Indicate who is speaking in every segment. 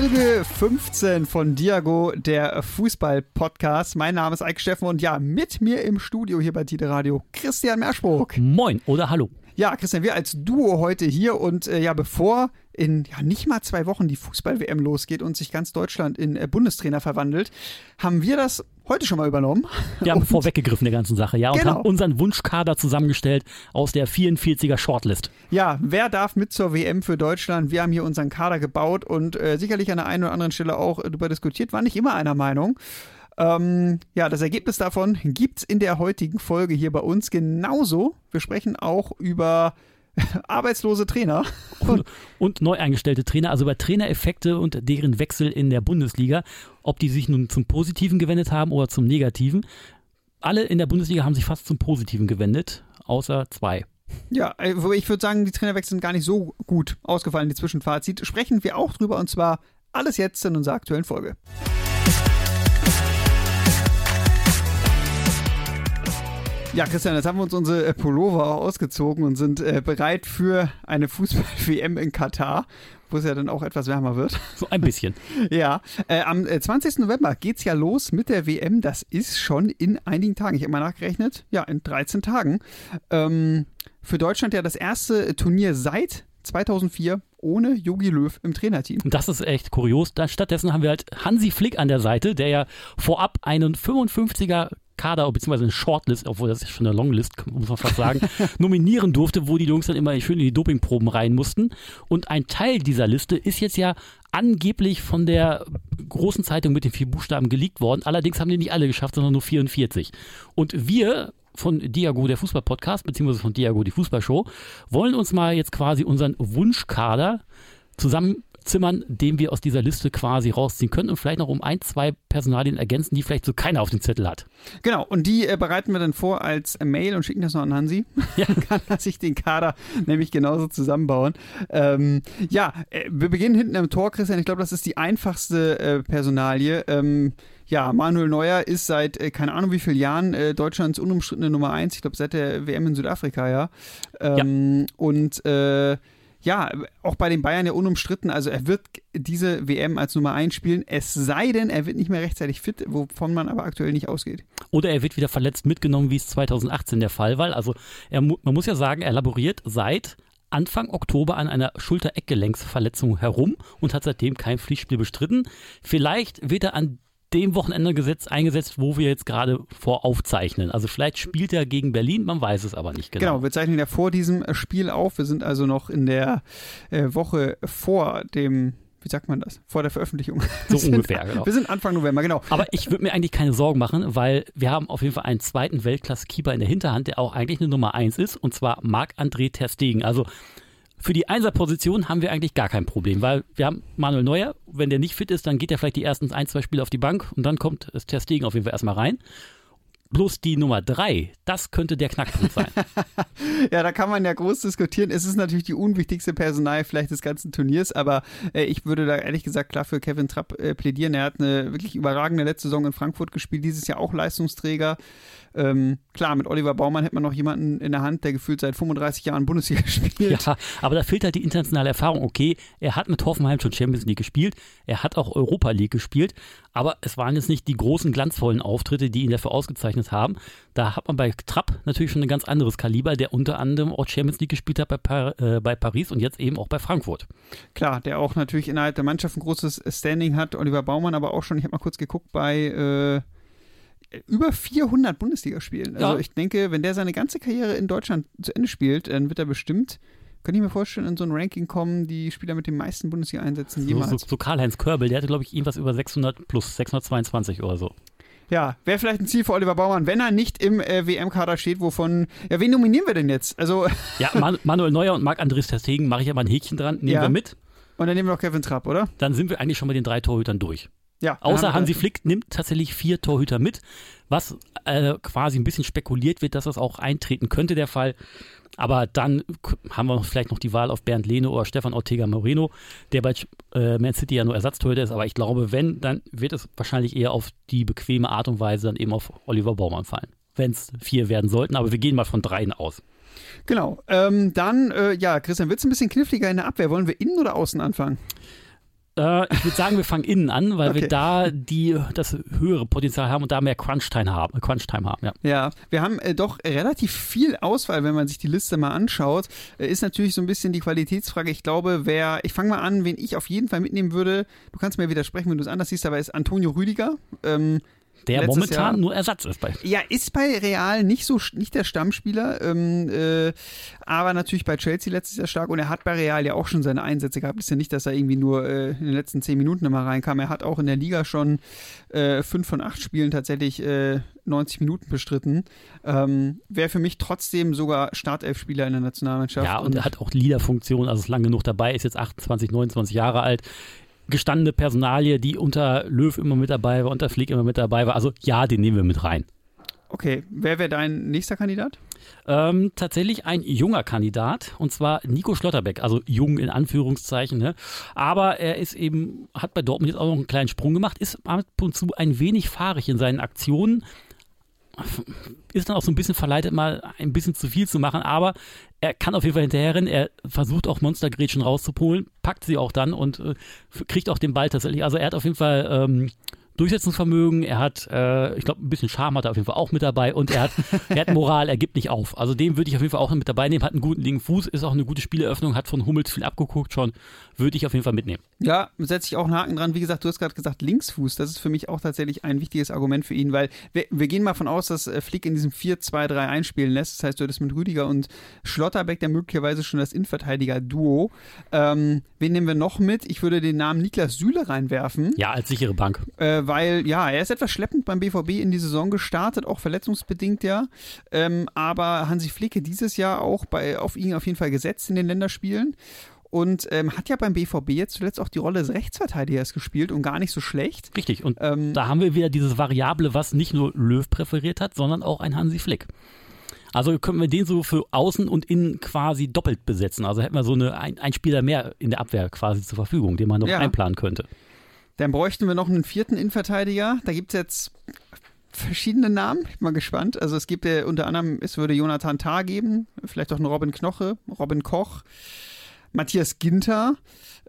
Speaker 1: Folge 15 von Diago, der Fußball-Podcast. Mein Name ist Eike Steffen und ja, mit mir im Studio hier bei Tide Radio Christian Merschbruck.
Speaker 2: Moin oder hallo.
Speaker 1: Ja, Christian, wir als Duo heute hier und äh, ja, bevor in ja, nicht mal zwei Wochen die Fußball-WM losgeht und sich ganz Deutschland in äh, Bundestrainer verwandelt, haben wir das heute schon mal übernommen.
Speaker 2: Wir haben vorweggegriffen der ganzen Sache, ja, und
Speaker 1: Genau.
Speaker 2: haben unseren Wunschkader zusammengestellt aus der 44er Shortlist.
Speaker 1: Ja, wer darf mit zur WM für Deutschland? Wir haben hier unseren Kader gebaut und äh, sicherlich an der einen oder anderen Stelle auch äh, darüber diskutiert, war nicht immer einer Meinung. Ähm, ja, das Ergebnis davon gibt's in der heutigen Folge hier bei uns genauso. Wir sprechen auch über arbeitslose Trainer.
Speaker 2: Und, und neu eingestellte Trainer, also über Trainereffekte und deren Wechsel in der Bundesliga, ob die sich nun zum Positiven gewendet haben oder zum Negativen. Alle in der Bundesliga haben sich fast zum Positiven gewendet, außer zwei.
Speaker 1: Ja, äh, ich würde sagen, die Trainerwechsel sind gar nicht so gut ausgefallen, die Zwischenfazit. Sprechen wir auch drüber und zwar alles jetzt in unserer aktuellen Folge. Ja, Christian, jetzt haben wir uns unsere äh, Pullover ausgezogen und sind äh, bereit für eine Fußball-WM in Katar, wo es ja dann auch etwas wärmer wird.
Speaker 2: So ein bisschen.
Speaker 1: Ja, äh, am äh, 20. November geht's ja los mit der WM. Das ist schon in einigen Tagen. Ich habe mal nachgerechnet. Ja, in 13 Tagen. Ähm, für Deutschland ja das erste Turnier seit 2004 ohne Jogi Löw im Trainerteam.
Speaker 2: Das ist echt kurios. Stattdessen haben wir halt Hansi Flick an der Seite, der ja vorab einen 55er Kader beziehungsweise eine Shortlist, obwohl das ist schon eine Longlist, muss man fast sagen, nominieren durfte, wo die Jungs dann immer schön in die Dopingproben rein mussten. Und ein Teil dieser Liste ist jetzt ja angeblich von der großen Zeitung mit den vier Buchstaben geleakt worden. Allerdings haben die nicht alle geschafft, sondern nur 44. Und wir von Diago, der Fußball-Podcast, beziehungsweise von Diago, die Fußballshow, wollen uns mal jetzt quasi unseren Wunschkader zusammenzimmern, den wir aus dieser Liste quasi rausziehen können und vielleicht noch um ein, zwei Personalien ergänzen, die vielleicht so keiner auf dem Zettel hat.
Speaker 1: Genau, und die äh, bereiten wir dann vor als äh, Mail und schicken das noch an Hansi.
Speaker 2: Ja.
Speaker 1: Dann kann er sich den Kader nämlich genauso zusammenbauen. Ähm, ja, äh, wir beginnen hinten im Tor, Christian. Ich glaube, das ist die einfachste äh, Personalie. Ähm, ja, Manuel Neuer ist seit äh, keine Ahnung wie vielen Jahren äh, Deutschlands unumstrittene Nummer eins. Ich glaube, seit der WM in Südafrika, ja. Ähm, Und äh, ja, auch bei den Bayern ja unumstritten. Also er wird diese WM als Nummer eins spielen, es sei denn, er wird nicht mehr rechtzeitig fit, wovon man aber aktuell nicht ausgeht.
Speaker 2: Oder er wird wieder verletzt mitgenommen, wie es 2018 der Fall war. Also er, man muss ja sagen, er laboriert seit Anfang Oktober an einer Schulter-Eckgelenksverletzung herum und hat seitdem kein Pflichtspiel bestritten. Vielleicht wird er an dem Wochenende gesetzt, eingesetzt, wo wir jetzt gerade vor aufzeichnen. Also vielleicht spielt er gegen Berlin, man weiß es aber nicht genau.
Speaker 1: Genau, wir zeichnen ja vor diesem äh, Spiel auf. Wir sind also noch in der äh, Woche vor dem, wie sagt man das? Vor der Veröffentlichung.
Speaker 2: So
Speaker 1: sind-
Speaker 2: ungefähr, genau.
Speaker 1: Wir sind Anfang November, genau.
Speaker 2: Aber ich würde mir eigentlich keine Sorgen machen, weil wir haben auf jeden Fall einen zweiten Weltklasse-Keeper in der Hinterhand, der auch eigentlich eine Nummer eins ist, und zwar Marc-André Ter Stegen. Also für die Einserposition haben wir eigentlich gar kein Problem, weil wir haben Manuel Neuer, wenn der nicht fit ist, dann geht er vielleicht die ersten ein, zwei Spiele auf die Bank und dann kommt das Stegen auf jeden Fall erstmal rein. Bloß die Nummer drei, das könnte der Knackpunkt sein.
Speaker 1: Ja, da kann man ja groß diskutieren. Es ist natürlich die unwichtigste Personal vielleicht des ganzen Turniers, aber äh, ich würde da ehrlich gesagt klar für Kevin Trapp äh, plädieren. Er hat eine wirklich überragende letzte Saison in Frankfurt gespielt, dieses Jahr auch Leistungsträger. Ähm, klar, mit Oliver Baumann hätte man noch jemanden in der Hand, der gefühlt seit 35 Jahren Bundesliga spielt.
Speaker 2: Ja, aber da fehlt halt die internationale Erfahrung. Okay, er hat mit Hoffenheim schon Champions League gespielt, er hat auch Europa League gespielt, aber es waren jetzt nicht die großen glanzvollen Auftritte, die ihn dafür ausgezeichnet haben. Da hat man bei Trapp natürlich schon ein ganz anderes Kaliber, der unter anderem auch Champions League gespielt hat bei, Par äh, bei Paris und jetzt eben auch bei Frankfurt.
Speaker 1: Klar, der auch natürlich innerhalb der Mannschaft ein großes Standing hat. Oliver Baumann aber auch schon, ich habe mal kurz geguckt, bei äh, über 400 Bundesligaspielen. Also
Speaker 2: Ja.
Speaker 1: ich denke, wenn der seine ganze Karriere in Deutschland zu Ende spielt, dann wird er bestimmt, könnte ich mir vorstellen, in so ein Ranking kommen, die Spieler mit den meisten Bundesliga-Einsätzen jemals.
Speaker 2: so, so Karl-Heinz Körbel, der hatte glaube ich irgendwas über 600 plus, 622 oder so.
Speaker 1: Ja, wäre vielleicht ein Ziel für Oliver Baumann, wenn er nicht im äh, WM-Kader steht, wovon, ja, wen nominieren wir denn jetzt? Also,
Speaker 2: Ja, Man Manuel Neuer und Marc-André Ter Stegen mache ich ja mal ein Häkchen dran, nehmen
Speaker 1: Ja.
Speaker 2: wir mit.
Speaker 1: und dann nehmen wir noch Kevin Trapp, oder?
Speaker 2: Dann sind wir eigentlich schon mit den drei Torhütern durch.
Speaker 1: Ja.
Speaker 2: Außer Hansi Flick nimmt tatsächlich vier Torhüter mit, was äh, quasi ein bisschen spekuliert wird, dass das auch eintreten könnte, der Fall. Aber dann haben wir vielleicht noch die Wahl auf Bernd Lehne oder Stefan Ortega Moreno, der bei äh, Man City ja nur Ersatztorhüter ist. Aber ich glaube, wenn, dann wird es wahrscheinlich eher auf die bequeme Art und Weise dann eben auf Oliver Baumann fallen. Wenn es vier werden sollten, aber wir gehen mal von dreien aus.
Speaker 1: Genau. Ähm, dann, äh, ja, Christian, wird es ein bisschen kniffliger in der Abwehr? Wollen wir innen oder außen anfangen?
Speaker 2: Äh, ich würde sagen, wir fangen innen an, weil
Speaker 1: Okay.
Speaker 2: wir da die, das höhere Potenzial haben und da mehr Crunch-Time haben. Crunch-Time haben ja.
Speaker 1: Ja, wir haben äh, doch relativ viel Auswahl, wenn man sich die Liste mal anschaut. Äh, ist natürlich so ein bisschen die Qualitätsfrage. Ich glaube, wer, ich fange mal an, wen ich auf jeden Fall mitnehmen würde. Du kannst mir widersprechen, wenn du es anders siehst, aber ist Antonio Rüdiger. Ähm,
Speaker 2: Der momentan
Speaker 1: Jahr-
Speaker 2: nur Ersatz ist bei.
Speaker 1: ja, ist bei Real nicht so nicht der Stammspieler, ähm, äh, aber natürlich bei Chelsea letztes Jahr stark und er hat bei Real ja auch schon seine Einsätze gehabt. Ist ja nicht, dass er irgendwie nur äh, in den letzten zehn Minuten immer reinkam. Er hat auch in der Liga schon äh, fünf von acht Spielen tatsächlich äh, 90 Minuten bestritten. Ähm, Wäre für mich trotzdem sogar Startelf-Spieler in der Nationalmannschaft.
Speaker 2: Ja, und er hat auch Leaderfunktion, also ist lang genug dabei, ist jetzt 28, 29 Jahre alt. Gestandene Personalie, die unter Löw immer mit dabei war, unter Flick immer mit dabei war. Also ja, den nehmen wir mit rein.
Speaker 1: Okay, wer wäre dein nächster Kandidat?
Speaker 2: Ähm, tatsächlich ein junger Kandidat und zwar Nico Schlotterbeck, also jung in Anführungszeichen, ne? aber er ist eben, hat bei Dortmund jetzt auch noch einen kleinen Sprung gemacht, ist ab und zu ein wenig fahrig in seinen Aktionen, ist dann auch so ein bisschen verleitet, mal ein bisschen zu viel zu machen, aber er kann auf jeden Fall hinterherrennen, er versucht auch Monstergrätschen rauszupolen, packt sie auch dann und äh, kriegt auch den Ball tatsächlich, also er hat auf jeden Fall ähm, Durchsetzungsvermögen, er hat, äh, ich glaube, ein bisschen Charme hat er auf jeden Fall auch mit dabei und er hat, er hat Moral, er gibt nicht auf. Also den würde ich auf jeden Fall auch mit dabei nehmen, hat einen guten linken Fuß, ist auch eine gute Spieleröffnung, hat von Hummels viel abgeguckt schon, würde ich auf jeden Fall mitnehmen.
Speaker 1: Ja, setze ich auch einen Haken dran. Wie gesagt, du hast gerade gesagt Linksfuß. Das ist für mich auch tatsächlich ein wichtiges Argument für ihn, weil wir, wir gehen mal von aus, dass äh, Flick in diesem 4-2-3 einspielen lässt. Das heißt, du hättest mit Rüdiger und Schlotterbeck dann möglicherweise schon das Innenverteidiger-Duo. Ähm, wen nehmen wir noch mit? Ich würde den Namen Niklas Süle reinwerfen,
Speaker 2: Ja, als sichere Bank.
Speaker 1: äh, weil, ja, er ist etwas schleppend beim BVB in die Saison gestartet, auch verletzungsbedingt ja. Ähm, aber Hansi Flicke dieses Jahr auch bei, auf ihn auf jeden Fall gesetzt in den Länderspielen. Und ähm, hat ja beim BVB jetzt zuletzt auch die Rolle des Rechtsverteidigers gespielt und gar nicht so schlecht.
Speaker 2: Richtig. Und
Speaker 1: Ähm,
Speaker 2: da haben wir wieder dieses Variable, was nicht nur Löw präferiert hat, sondern auch ein Hansi Flick. Also können wir den so für außen und innen quasi doppelt besetzen. Also hätten wir so eine, ein, ein Spieler mehr in der Abwehr quasi zur Verfügung, den man noch
Speaker 1: Ja.
Speaker 2: einplanen könnte.
Speaker 1: Dann bräuchten wir noch einen vierten Innenverteidiger. Da gibt es jetzt verschiedene Namen. Ich bin mal gespannt. Also es gibt ja unter anderem, es würde Jonathan Tah geben, vielleicht auch einen Robin Knoche, Robin Koch, Matthias Ginter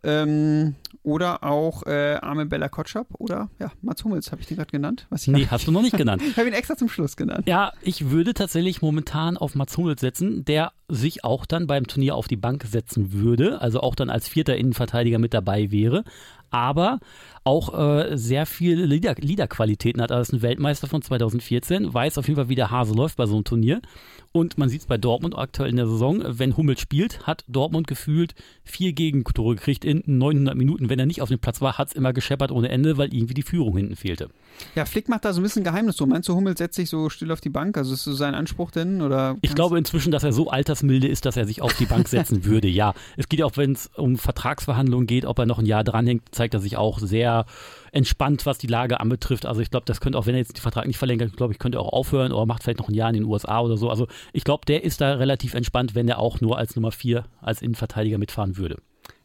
Speaker 1: ähm, oder auch äh, Armin Bella Kotschap oder ja, Mats Hummels, habe ich den gerade genannt? Was
Speaker 2: Nee, hast du noch nicht genannt.
Speaker 1: Ich habe ihn extra zum Schluss genannt.
Speaker 2: Ja, ich würde tatsächlich momentan auf Mats Hummels setzen, der sich auch dann beim Turnier auf die Bank setzen würde, also auch dann als vierter Innenverteidiger mit dabei wäre, aber auch äh, sehr viele Lieder, Liederqualitäten hat. Er ist ein Weltmeister von 2014, weiß auf jeden Fall, wie der Hase läuft bei so einem Turnier. Und man sieht es bei Dortmund aktuell in der Saison, wenn Hummels spielt, hat Dortmund gefühlt vier Gegentore gekriegt in 900 Minuten. Wenn er nicht auf dem Platz war, hat es immer gescheppert ohne Ende, weil irgendwie die Führung hinten fehlte.
Speaker 1: Ja, Flick macht da so ein bisschen Geheimnis drum. Meinst du, Hummels setzt sich so still auf die Bank? Also ist so sein Anspruch denn? Oder
Speaker 2: Ich glaube inzwischen, dass er so altersmilde ist, dass er sich auf die Bank setzen würde. Ja, es geht auch, wenn es um Vertragsverhandlungen geht, ob er noch ein Jahr dranhängt, zeigt er sich auch sehr entspannt, was die Lage anbetrifft. Also ich glaube, das könnte auch, wenn er jetzt den Vertrag nicht verlängert, glaube ich, könnte er auch aufhören oder macht vielleicht noch ein Jahr in den USA oder so. Also ich glaube, der ist da relativ entspannt, wenn er auch nur als Nummer vier als Innenverteidiger mitfahren würde.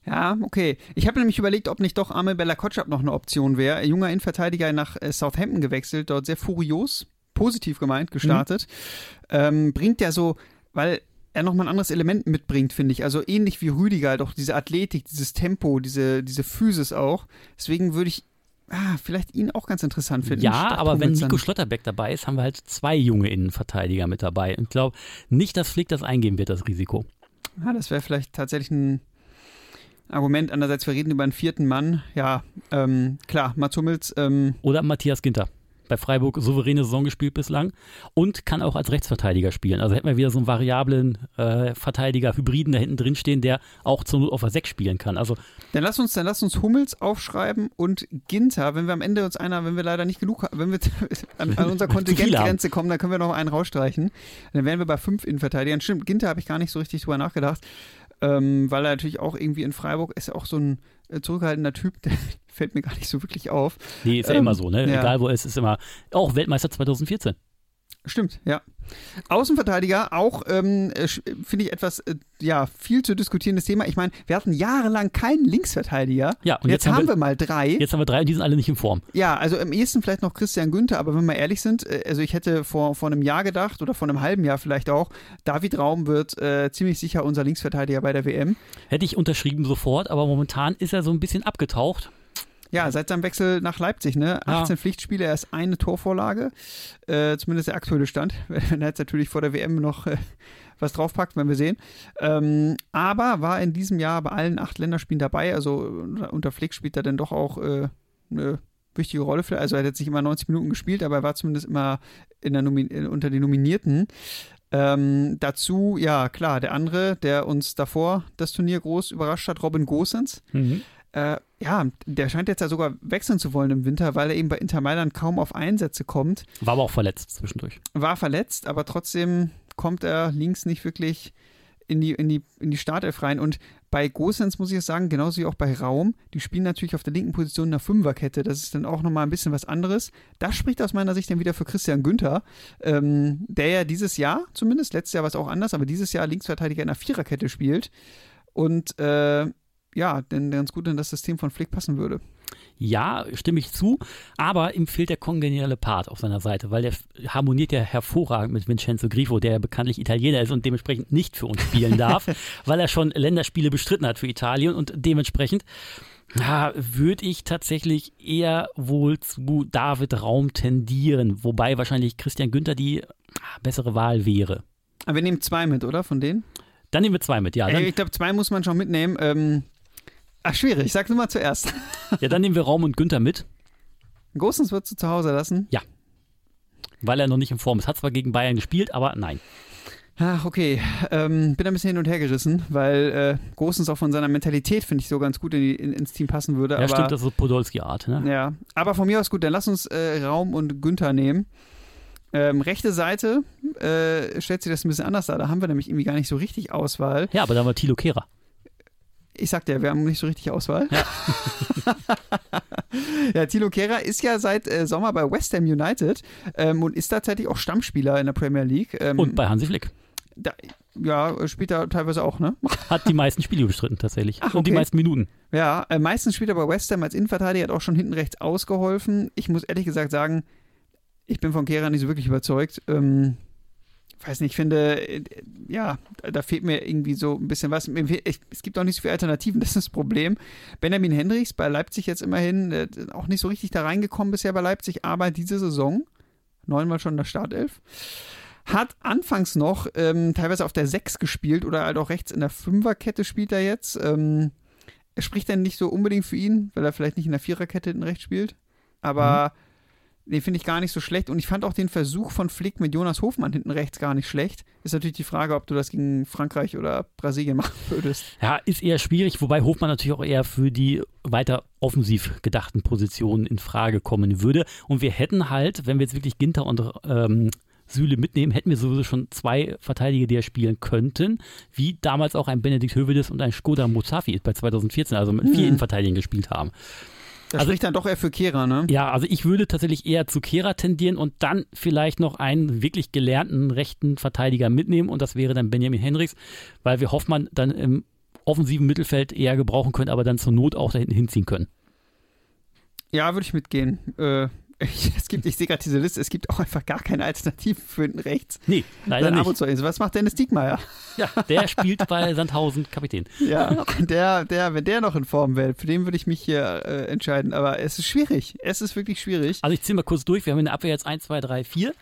Speaker 1: Ja, okay. Ich habe nämlich überlegt, ob nicht doch Amel Bella Kotschap noch eine Option wäre. Junger Innenverteidiger nach äh, Southampton gewechselt, dort sehr furios, positiv gemeint, gestartet. Ähm, bringt ja so, weil er nochmal ein anderes Element mitbringt, finde ich. Also ähnlich wie Rüdiger, doch diese Athletik, dieses Tempo, diese, diese Physis auch. Deswegen würde ich ah, vielleicht ihn auch ganz interessant finden.
Speaker 2: Ja, aber wenn Nico. Schlotterbeck dabei ist, haben wir halt zwei junge Innenverteidiger mit dabei. Und ich glaube nicht, dass Flick das eingehen wird, das Risiko.
Speaker 1: Ja, das wäre vielleicht tatsächlich ein Argument. Andererseits, wir reden über einen vierten Mann. Ja, ähm, klar, Mats Hummels, ähm,
Speaker 2: Oder Matthias Ginter. Bei Freiburg souveräne Saison gespielt bislang und kann auch als Rechtsverteidiger spielen. Also hätten wir wieder so einen variablen äh, Verteidiger, Hybriden da hinten drin stehen, der auch zur Not auf der 6 spielen kann. Also
Speaker 1: Dann lass uns, dann lass uns Hummels aufschreiben und Ginter. Wenn wir am Ende uns einer, wenn wir leider nicht genug, wenn wir an, an unserer Kontingentgrenze kommen, dann können wir noch einen rausstreichen. Dann wären wir bei fünf Innenverteidigern. Stimmt, Ginter habe ich gar nicht so richtig drüber nachgedacht, ähm, weil er natürlich auch irgendwie in Freiburg ist ja auch so ein äh, zurückhaltender Typ, der fällt mir gar nicht so wirklich auf.
Speaker 2: nee, ist ja
Speaker 1: Ähm,
Speaker 2: immer so, ne?
Speaker 1: ja.
Speaker 2: Egal wo er ist, ist immer auch Weltmeister 2014.
Speaker 1: Stimmt, ja. Außenverteidiger, auch ähm, äh, finde ich etwas, äh, ja, viel zu diskutierendes Thema. Ich meine, wir hatten jahrelang keinen Linksverteidiger.
Speaker 2: Ja, und
Speaker 1: jetzt,
Speaker 2: jetzt haben wir-
Speaker 1: wir mal drei.
Speaker 2: Jetzt haben wir drei und die sind alle nicht in Form.
Speaker 1: Ja, also am ehesten vielleicht noch Christian Günther, aber wenn wir ehrlich sind, äh, also ich hätte vor, vor einem Jahr gedacht oder vor einem halben Jahr vielleicht auch, David Raum wird äh, ziemlich sicher unser Linksverteidiger bei der WM.
Speaker 2: Hätte ich unterschrieben sofort, aber momentan ist er so ein bisschen abgetaucht.
Speaker 1: Ja, seit seinem Wechsel nach Leipzig, ne? 18 ja. Pflichtspiele, erst eine Torvorlage. Äh, zumindest der aktuelle Stand. Wenn er jetzt natürlich vor der WM noch äh, was draufpackt, werden wir sehen. Ähm, aber war in diesem Jahr bei allen acht Länderspielen dabei. Also unter Flick spielt er dann doch auch äh, eine wichtige Rolle. Für, also er hat jetzt nicht immer 90 Minuten gespielt, aber er war zumindest immer in der Nomin unter den Nominierten. Ähm, dazu, ja, klar, der andere, der uns davor das Turnier groß überrascht hat, Robin Gosens. Mhm. Äh, ja, der scheint jetzt ja sogar wechseln zu wollen im Winter, weil er eben bei Inter Mailand kaum auf Einsätze kommt.
Speaker 2: War aber auch verletzt zwischendurch.
Speaker 1: War verletzt, aber trotzdem kommt er links nicht wirklich in die, in die, in die Startelf rein. Und bei Gosens muss ich jetzt sagen, genauso wie auch bei Raum, die spielen natürlich auf der linken Position in der Fünferkette. Das ist dann auch nochmal ein bisschen was anderes. Das spricht aus meiner Sicht dann wieder für Christian Günther, ähm, der ja dieses Jahr, zumindest, letztes Jahr war es auch anders, aber dieses Jahr Linksverteidiger in der Viererkette spielt. Und äh, ja, denn ganz gut in das System von Flick passen würde.
Speaker 2: Ja, stimme ich zu, aber ihm fehlt der kongeniale Part auf seiner Seite, weil der harmoniert ja hervorragend mit Vincenzo Grifo, der ja bekanntlich Italiener ist und dementsprechend nicht für uns spielen darf, weil er schon Länderspiele bestritten hat für Italien und dementsprechend ja, würde ich tatsächlich eher wohl zu David Raum tendieren, wobei wahrscheinlich Christian Günther die bessere Wahl wäre.
Speaker 1: Aber wir nehmen zwei mit, oder? Von denen?
Speaker 2: Dann nehmen wir zwei mit, ja.
Speaker 1: ich glaube, zwei muss man schon mitnehmen. Ähm, Ach, schwierig. Sag nur mal zuerst.
Speaker 2: Ja, dann nehmen wir Raum und Günther mit.
Speaker 1: Gosens würdest du zu Hause lassen?
Speaker 2: Ja. Weil er noch nicht in Form ist. Hat zwar gegen Bayern gespielt, aber nein.
Speaker 1: Ach, okay. Ähm, bin ein bisschen hin und her gerissen, weil äh, Gosens auch von seiner Mentalität, finde ich, so ganz gut in die, in, ins Team passen würde.
Speaker 2: Ja, aber, stimmt, das ist Podolski-Art. Ne?
Speaker 1: Ja, aber von mir aus gut, dann lass uns äh, Raum und Günther nehmen. Ähm, rechte Seite äh, stellt sich das ein bisschen anders dar. Da haben wir nämlich irgendwie gar nicht so richtig Auswahl.
Speaker 2: Ja, aber da haben wir Tilo Kehrer.
Speaker 1: Ich sagte ja, wir haben nicht so richtig Auswahl. Ja, ja Tilo Kehrer ist ja seit äh, Sommer bei West Ham United ähm, und ist tatsächlich auch Stammspieler in der Premier League.
Speaker 2: Ähm, und bei Hansi Flick.
Speaker 1: Da, ja, spielt er teilweise auch, ne?
Speaker 2: Hat die meisten Spiele bestritten tatsächlich. Ach, okay. Und die meisten Minuten.
Speaker 1: Ja, äh, meistens spielt er bei West Ham als Innenverteidiger, hat auch schon hinten rechts ausgeholfen. Ich muss ehrlich gesagt sagen, ich bin von Kehrer nicht so wirklich überzeugt. Ähm, weiß nicht, ich finde, äh, ja, da fehlt mir irgendwie so ein bisschen was. Es gibt auch nicht so viele Alternativen, das ist das Problem. Benjamin Hendricks bei Leipzig jetzt immerhin äh, auch nicht so richtig da reingekommen bisher bei Leipzig, aber diese Saison, neunmal schon in der Startelf, hat anfangs noch ähm, teilweise auf der 6 gespielt oder halt auch rechts in der Fünferkette spielt er jetzt. Ähm, er spricht dann nicht so unbedingt für ihn, weil er vielleicht nicht in der Viererkette hinten rechts spielt. Aber mhm den finde ich gar nicht so schlecht. Und ich fand auch den Versuch von Flick mit Jonas Hofmann hinten rechts gar nicht schlecht. Ist natürlich die Frage, ob du das gegen Frankreich oder Brasilien machen würdest.
Speaker 2: Ja, ist eher schwierig, wobei Hofmann natürlich auch eher für die weiter offensiv gedachten Positionen in Frage kommen würde. Und wir hätten halt, wenn wir jetzt wirklich Ginter und ähm, Süle mitnehmen, hätten wir sowieso schon zwei Verteidiger, die er spielen könnten, wie damals auch ein Benedikt Hövedes und ein Skoda Musafi bei 2014, also mit vier mhm. Innenverteidigern gespielt haben.
Speaker 1: Das also, spricht dann doch eher für Kehra, ne?
Speaker 2: Ja, also ich würde tatsächlich eher zu Kehra tendieren und dann vielleicht noch einen wirklich gelernten rechten Verteidiger mitnehmen und das wäre dann Benjamin Henrichs, weil wir Hoffmann dann im offensiven Mittelfeld eher gebrauchen können, aber dann zur Not auch da hinten hinziehen können.
Speaker 1: Ja, würde ich mitgehen. Äh, es gibt, ich sehe gerade diese Liste, es gibt auch einfach gar keine Alternative für den rechts.
Speaker 2: Nee, leider nicht.
Speaker 1: Was macht Dennis Diekmeyer?
Speaker 2: Ja, der spielt bei Sandhausen Kapitän.
Speaker 1: Ja, der, der, wenn der noch in Form wäre, für den würde ich mich hier äh, entscheiden. Aber es ist schwierig. Es ist wirklich schwierig.
Speaker 2: Also ich ziehe mal kurz durch. Wir haben in der Abwehr jetzt 1, 2, 3, 4.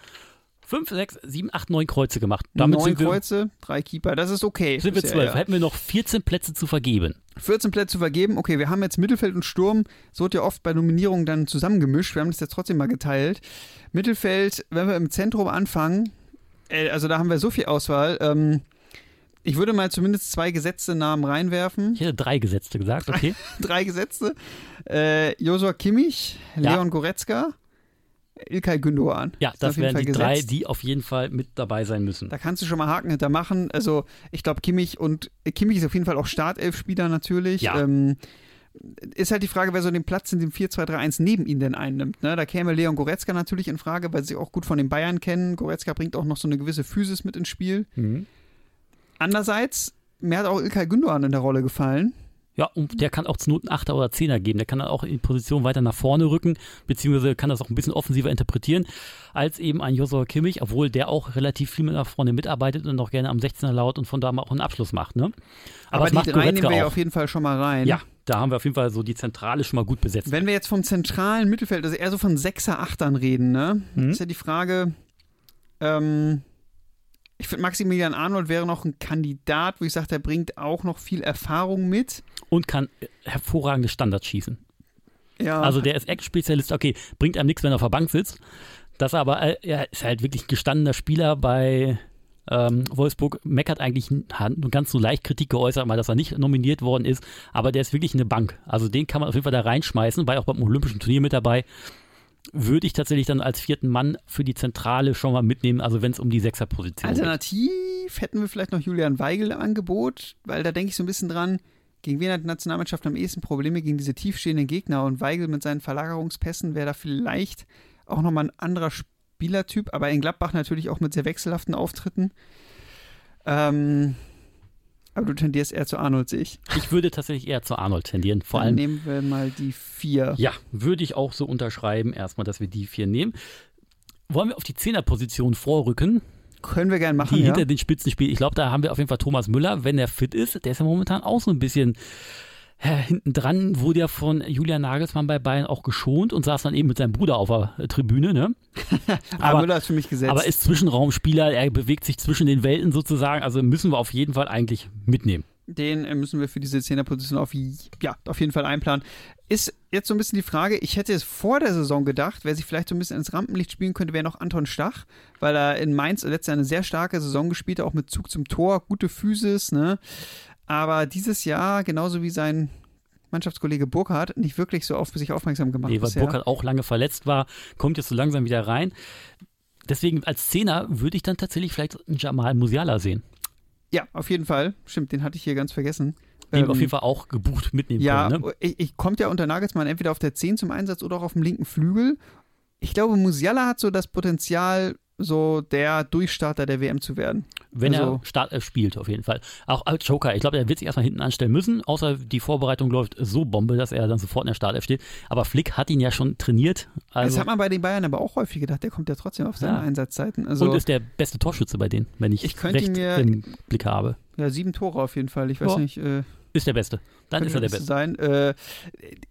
Speaker 2: 5, 6, 7, 8, 9 Kreuze gemacht.
Speaker 1: Damit neun Kreuze, drei Keeper, das ist okay.
Speaker 2: Sind wir zwölf. Ja. Hätten wir noch 14 Plätze zu vergeben.
Speaker 1: 14 Plätze zu vergeben. Okay, wir haben jetzt Mittelfeld und Sturm. So wird ja oft bei Nominierungen dann zusammengemischt. Wir haben das jetzt trotzdem mal geteilt. Mittelfeld, wenn wir im Zentrum anfangen, äh, also da haben wir so viel Auswahl. Ähm, ich würde mal zumindest zwei gesetzte Namen reinwerfen.
Speaker 2: Ich hätte drei gesetzte gesagt, okay.
Speaker 1: drei gesetzte. Äh, Josua Kimmich, Leon ja. Goretzka Ilkay Gündoğan.
Speaker 2: Ja, das wären die gesetzt. drei, die auf jeden Fall mit dabei sein müssen.
Speaker 1: Da kannst du schon mal Haken hintermachen. Also ich glaube, Kimmich und Kimmich ist auf jeden Fall auch Startelf-Spieler natürlich. Ja. Ähm, ist halt die Frage, wer so den Platz in dem 4-2-3-1 neben ihm denn einnimmt. Ne? Da käme Leon Goretzka natürlich in Frage, weil sie auch gut von den Bayern kennen. Goretzka bringt auch noch so eine gewisse Physis mit ins Spiel. Mhm. Andererseits, mir hat auch Ilkay Gündoğan in der Rolle gefallen.
Speaker 2: Ja, und der kann auch zu Noten Achter oder Zehner geben. Der kann dann auch in die Position weiter nach vorne rücken, beziehungsweise kann das auch ein bisschen offensiver interpretieren, als eben ein Josua Kimmich, obwohl der auch relativ viel mit nach vorne mitarbeitet und auch gerne am 16er laut und von da mal auch einen Abschluss macht. Ne?
Speaker 1: Aber, Aber die drei nehmen wir ja auf jeden Fall schon mal rein.
Speaker 2: Ja. da haben wir auf jeden Fall so die Zentrale schon mal gut besetzt.
Speaker 1: Wenn wir jetzt vom zentralen Mittelfeld, also eher so von Sechser, Achtern reden, ne?
Speaker 2: Mhm.
Speaker 1: Ist ja die Frage, ähm, ich finde, Maximilian Arnold wäre noch ein Kandidat, wo ich sage, der bringt auch noch viel Erfahrung mit.
Speaker 2: Und kann äh, hervorragende Standards schießen.
Speaker 1: Ja,
Speaker 2: Also der ist Ex-Spezialist, okay, bringt einem nichts, wenn er auf der Bank sitzt. Das aber, äh, er ist halt wirklich ein gestandener Spieler bei ähm, Wolfsburg. Meckert eigentlich, hat nur ganz so leicht Kritik geäußert, mal, dass er nicht nominiert worden ist. Aber der ist wirklich eine Bank. Also den kann man auf jeden Fall da reinschmeißen, war ja auch beim Olympischen Turnier mit dabei. Würde ich tatsächlich dann als vierten Mann für die Zentrale schon mal mitnehmen, also wenn es um die Sechserposition geht.
Speaker 1: Alternativ hätten wir vielleicht noch Julian Weigel im Angebot, weil da denke ich so ein bisschen dran, gegen wen hat die Nationalmannschaft am ehesten Probleme? Gegen diese tiefstehenden Gegner und Weigel mit seinen Verlagerungspässen wäre da vielleicht auch nochmal ein anderer Spielertyp, aber in Gladbach natürlich auch mit sehr wechselhaften Auftritten. Ähm, aber du tendierst eher zu Arnold, sehe ich.
Speaker 2: Ich würde tatsächlich eher zu Arnold tendieren. Vor
Speaker 1: Dann
Speaker 2: allem
Speaker 1: nehmen wir mal die vier.
Speaker 2: Ja, würde ich auch so unterschreiben, erstmal, dass wir die vier nehmen. Wollen wir auf die Zehnerposition vorrücken,
Speaker 1: Können wir gerne machen,
Speaker 2: die
Speaker 1: ja.
Speaker 2: hinter den Spitzen spielt? Ich glaube, da haben wir auf jeden Fall Thomas Müller, wenn er fit ist. Der ist ja momentan auch so ein bisschen hinten dran, wurde ja von Julian Nagelsmann bei Bayern auch geschont und saß dann eben mit seinem Bruder auf der Tribüne. Ne?
Speaker 1: aber,
Speaker 2: aber-
Speaker 1: Müller ist für mich gesetzt.
Speaker 2: Aber ist Zwischenraumspieler, er bewegt sich zwischen den Welten sozusagen, also müssen wir auf jeden Fall eigentlich mitnehmen.
Speaker 1: Den äh, müssen wir für diese Zehnerposition auf, ja, auf jeden Fall einplanen. Ist jetzt so ein bisschen die Frage, ich hätte es vor der Saison gedacht, wer sich vielleicht so ein bisschen ins Rampenlicht spielen könnte, wäre noch Anton Stach, weil er in Mainz letztes Jahr eine sehr starke Saison gespielt hat, auch mit Zug zum Tor, gute Physis, ne? Aber dieses Jahr, genauso wie sein Mannschaftskollege Burkhardt, nicht wirklich so auf sich aufmerksam gemacht
Speaker 2: Nee, weil
Speaker 1: bisher.
Speaker 2: Burkhardt auch lange verletzt war, kommt jetzt so langsam wieder rein. Deswegen als Zehner würde ich dann tatsächlich vielleicht einen Jamal Musiala sehen.
Speaker 1: Ja, auf jeden Fall. Stimmt, den hatte ich hier ganz vergessen.
Speaker 2: Den
Speaker 1: Ähm,
Speaker 2: auf jeden Fall auch gebucht mitnehmen
Speaker 1: Ja,
Speaker 2: können. Ne?
Speaker 1: ich, ich kommt ja unter Nagelsmann entweder auf der 10 zum Einsatz oder auch auf dem linken Flügel. Ich glaube, Musiala hat so das Potenzial, so der Durchstarter der WM zu werden.
Speaker 2: Wenn
Speaker 1: also-
Speaker 2: er Startelf spielt, auf jeden Fall. Auch als Joker. Ich glaube, er wird sich erstmal hinten anstellen müssen, außer die Vorbereitung läuft so Bombe, dass er dann sofort in der Startelf steht. Aber Flick hat ihn ja schon trainiert.
Speaker 1: das
Speaker 2: Also,
Speaker 1: hat man bei den Bayern aber auch häufig gedacht, der kommt ja trotzdem auf seine
Speaker 2: Ja.
Speaker 1: Einsatzzeiten. Also
Speaker 2: und ist der beste Torschütze bei denen, wenn ich,
Speaker 1: Ich
Speaker 2: recht
Speaker 1: mir-
Speaker 2: im Blick habe.
Speaker 1: ja, sieben Tore auf jeden Fall. Ich weiß
Speaker 2: Ja.
Speaker 1: nicht, äh,
Speaker 2: Ist der Beste. Dann ist er der
Speaker 1: das
Speaker 2: Beste.
Speaker 1: sein. Äh,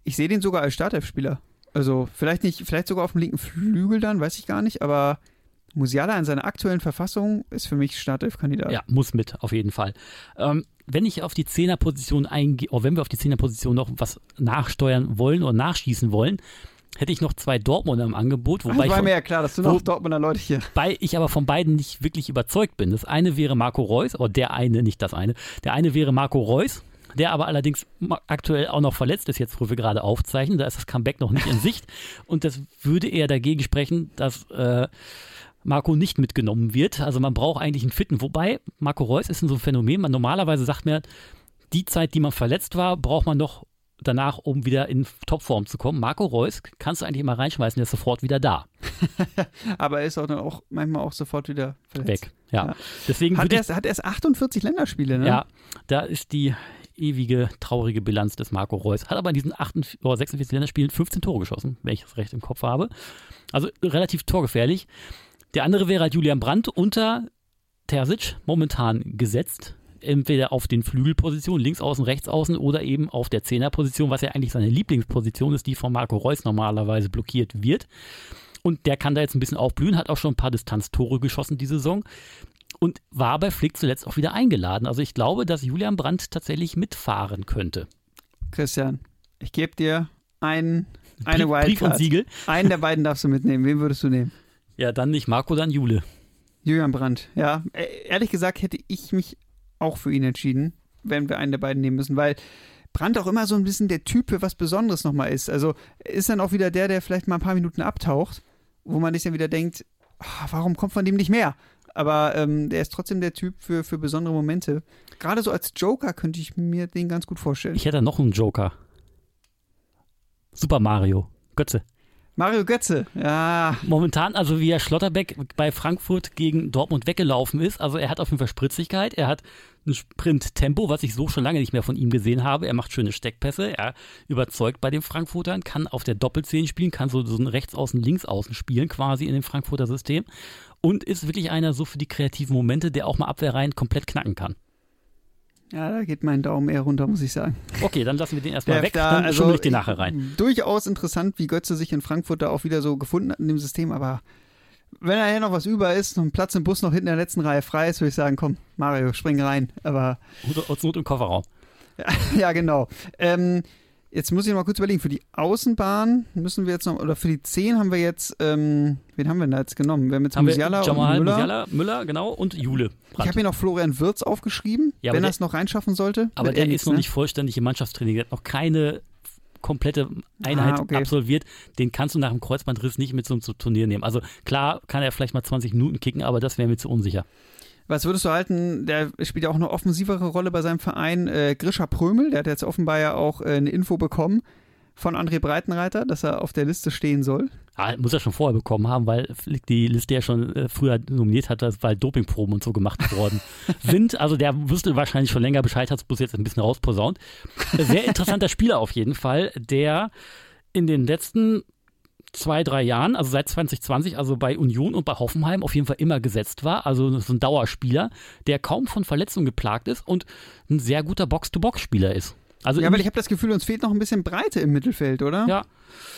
Speaker 1: ich sehe den sogar als Startelf-Spieler. Also vielleicht nicht, vielleicht sogar auf dem linken Flügel dann, weiß ich gar nicht, aber Musiala in seiner aktuellen Verfassung ist für mich Startelf-Kandidat.
Speaker 2: Ja, muss mit, auf jeden Fall. Ähm, wenn ich auf die Zehnerposition eingehe, oder wenn wir auf die Zehnerposition noch was nachsteuern wollen oder nachschießen wollen, hätte ich noch zwei Dortmunder im Angebot, wobei
Speaker 1: das
Speaker 2: ich,
Speaker 1: war
Speaker 2: von,
Speaker 1: mir ja klar, dass du noch Dortmunder Leute hier.
Speaker 2: wobei ich aber von beiden nicht wirklich überzeugt bin. Das eine wäre Marco Reus, oder der eine, nicht das eine. Der eine wäre Marco Reus, der aber allerdings aktuell auch noch verletzt ist, jetzt wo wir gerade aufzeichnen. Da ist das Comeback noch nicht in Sicht. Und das würde eher dagegen sprechen, dass äh, Marco nicht mitgenommen wird. Also man braucht eigentlich einen Fitten. Wobei, Marco Reus ist so ein Phänomen. Man normalerweise sagt mir, die Zeit, die man verletzt war, braucht man noch danach, um wieder in Topform zu kommen. Marco Reus kannst du eigentlich immer reinschmeißen, der ist sofort wieder da.
Speaker 1: Aber er ist auch dann auch manchmal auch sofort wieder verletzt.
Speaker 2: Weg. Ja.
Speaker 1: Ja.
Speaker 2: Deswegen
Speaker 1: Hat er, erst, hat erst 48 Länderspiele, ne?
Speaker 2: ja, da ist die ewige traurige Bilanz des Marco Reus. Hat aber in diesen 48, oder 46 Länderspielen 15 Tore geschossen, wenn ich das recht im Kopf habe. Also relativ torgefährlich. Der andere wäre halt Julian Brandt unter Terzic, momentan gesetzt. Entweder auf den Flügelpositionen, links außen, rechts außen oder eben auf der Zehnerposition, was ja eigentlich seine Lieblingsposition ist, die von Marco Reus normalerweise blockiert wird. Und der kann da jetzt ein bisschen aufblühen, hat auch schon ein paar Distanztore geschossen die Saison und war bei Flick zuletzt auch wieder eingeladen. Also ich glaube, dass Julian Brandt tatsächlich mitfahren könnte.
Speaker 1: Christian, ich gebe dir einen, eine
Speaker 2: Brief, Brief und
Speaker 1: Wildcard.
Speaker 2: Siegel.
Speaker 1: Einen der beiden darfst du mitnehmen. Wen würdest du nehmen?
Speaker 2: Ja, dann nicht Marco, dann Jule.
Speaker 1: Julian Brandt. Ja, e- ehrlich gesagt hätte ich mich auch für ihn entschieden, wenn wir einen der beiden nehmen müssen, weil Brandt auch immer so ein bisschen der Typ für was Besonderes nochmal ist. Also ist dann auch wieder der, der vielleicht mal ein paar Minuten abtaucht, wo man sich dann wieder denkt, ah, warum kommt von dem nicht mehr? Aber ähm, der ist trotzdem der Typ für, für besondere Momente. Gerade so als Joker könnte ich mir den ganz gut vorstellen.
Speaker 2: Ich hätte noch einen Joker. Super Mario. Götze.
Speaker 1: Mario Götze, ja,
Speaker 2: Momentan, also wie er Schlotterbeck bei Frankfurt gegen Dortmund weggelaufen ist, also er hat auf jeden Fall Spritzigkeit, er hat ein Sprinttempo, was ich so schon lange nicht mehr von ihm gesehen habe. Er macht schöne Steckpässe, er überzeugt bei den Frankfurtern, kann auf der Doppelzehn spielen, kann so, so ein Rechtsaußen, Linksaußen spielen quasi in dem Frankfurter System und ist wirklich einer so für die kreativen Momente, der auch mal Abwehrreihen komplett knacken kann.
Speaker 1: Ja, da geht mein Daumen eher runter, muss ich sagen.
Speaker 2: Okay, dann lassen wir den erstmal weg,
Speaker 1: da-
Speaker 2: dann
Speaker 1: also,
Speaker 2: schummel ich den nachher rein.
Speaker 1: Durchaus interessant, wie Götze sich in Frankfurt da auch wieder so gefunden hat in dem System, aber wenn da hier noch was über ist, ein Platz im Bus noch hinten in der letzten Reihe frei ist, würde ich sagen, komm, Mario, spring rein. Aber
Speaker 2: Oder aus Not im Kofferraum.
Speaker 1: ja, genau. Ähm, jetzt muss ich noch mal kurz überlegen, für die Außenbahn müssen wir jetzt noch, oder für die 10 haben wir jetzt, ähm, wen haben wir denn da jetzt genommen? Wir haben jetzt
Speaker 2: Haben wir
Speaker 1: Musiala
Speaker 2: Jamal
Speaker 1: und Müller.
Speaker 2: Musiala, Müller, genau, und Jule.
Speaker 1: Ich
Speaker 2: Brandt.
Speaker 1: habe hier noch Florian Wirz aufgeschrieben,
Speaker 2: Ja,
Speaker 1: wenn er es noch reinschaffen sollte.
Speaker 2: Aber der
Speaker 1: er
Speaker 2: ist noch
Speaker 1: ne?
Speaker 2: nicht vollständig im Mannschaftstraining. Der hat noch keine komplette Einheit
Speaker 1: Ah, okay.
Speaker 2: absolviert. Den kannst du nach dem Kreuzbandriss nicht mit so einem Turnier nehmen. Also klar kann er vielleicht mal 20 Minuten kicken, aber das wäre mir zu unsicher.
Speaker 1: Was würdest du halten? Der spielt ja auch eine offensivere Rolle bei seinem Verein. Äh, Grisha Prömel, der hat jetzt offenbar ja auch äh, eine Info bekommen von André Breitenreiter, dass er auf der Liste stehen soll.
Speaker 2: Ah, muss er schon vorher bekommen haben, weil die Liste ja schon äh, früher nominiert hat, weil Dopingproben und so gemacht worden sind. Also der wusste wahrscheinlich schon länger Bescheid, hat es bloß jetzt ein bisschen rausposaunt. Sehr interessanter Spieler auf jeden Fall, der in den letzten zwei, drei Jahren, also seit 2020, also bei Union und bei Hoffenheim auf jeden Fall immer gesetzt war. Also so ein Dauerspieler, der kaum von Verletzungen geplagt ist und ein sehr guter Box-to-Box-Spieler ist. Also
Speaker 1: Ja, weil ich habe das Gefühl, uns fehlt noch ein bisschen Breite im Mittelfeld, oder?
Speaker 2: ja.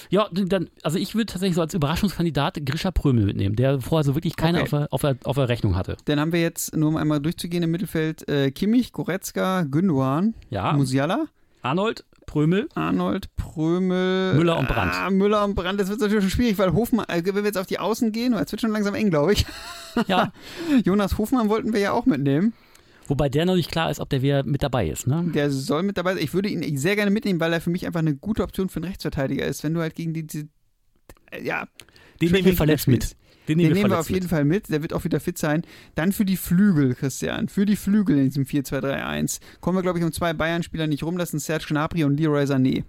Speaker 2: Ja, dann, also ich würde tatsächlich so als Überraschungskandidat Grisha Prömel mitnehmen, der vorher so wirklich keine
Speaker 1: Okay.
Speaker 2: auf, der, auf, der, auf der Rechnung hatte.
Speaker 1: Dann haben wir jetzt, nur um einmal durchzugehen im Mittelfeld, äh, Kimmich, Goretzka, Gündogan,
Speaker 2: Ja,
Speaker 1: Musiala,
Speaker 2: Arnold, Prömel,
Speaker 1: Arnold, Prömel.
Speaker 2: Müller und Brandt.
Speaker 1: Ah, Müller und Brandt, das wird natürlich schon schwierig, weil Hofmann, äh, wenn wir jetzt auf die Außen gehen, oh, jetzt wird schon langsam eng, glaube ich.
Speaker 2: ja,
Speaker 1: Jonas Hofmann wollten wir ja auch mitnehmen.
Speaker 2: wobei der noch nicht klar ist, ob der wieder mit dabei ist. Ne?
Speaker 1: Der soll mit dabei sein. Ich würde ihn sehr gerne mitnehmen, weil er für mich einfach eine gute Option für einen Rechtsverteidiger ist. Wenn du halt gegen die, die ja,
Speaker 2: Den nehmen wir verletzt mit. Den
Speaker 1: Den
Speaker 2: nehmen wir
Speaker 1: nehmen wir auf jeden Fall mit. Der wird auch wieder fit sein. Dann für die Flügel, Christian. Für die Flügel in diesem 4-2-3-1. Kommen wir, glaube ich, um zwei Bayern-Spieler nicht rum. Das sind Serge Gnabry und Leroy Sané.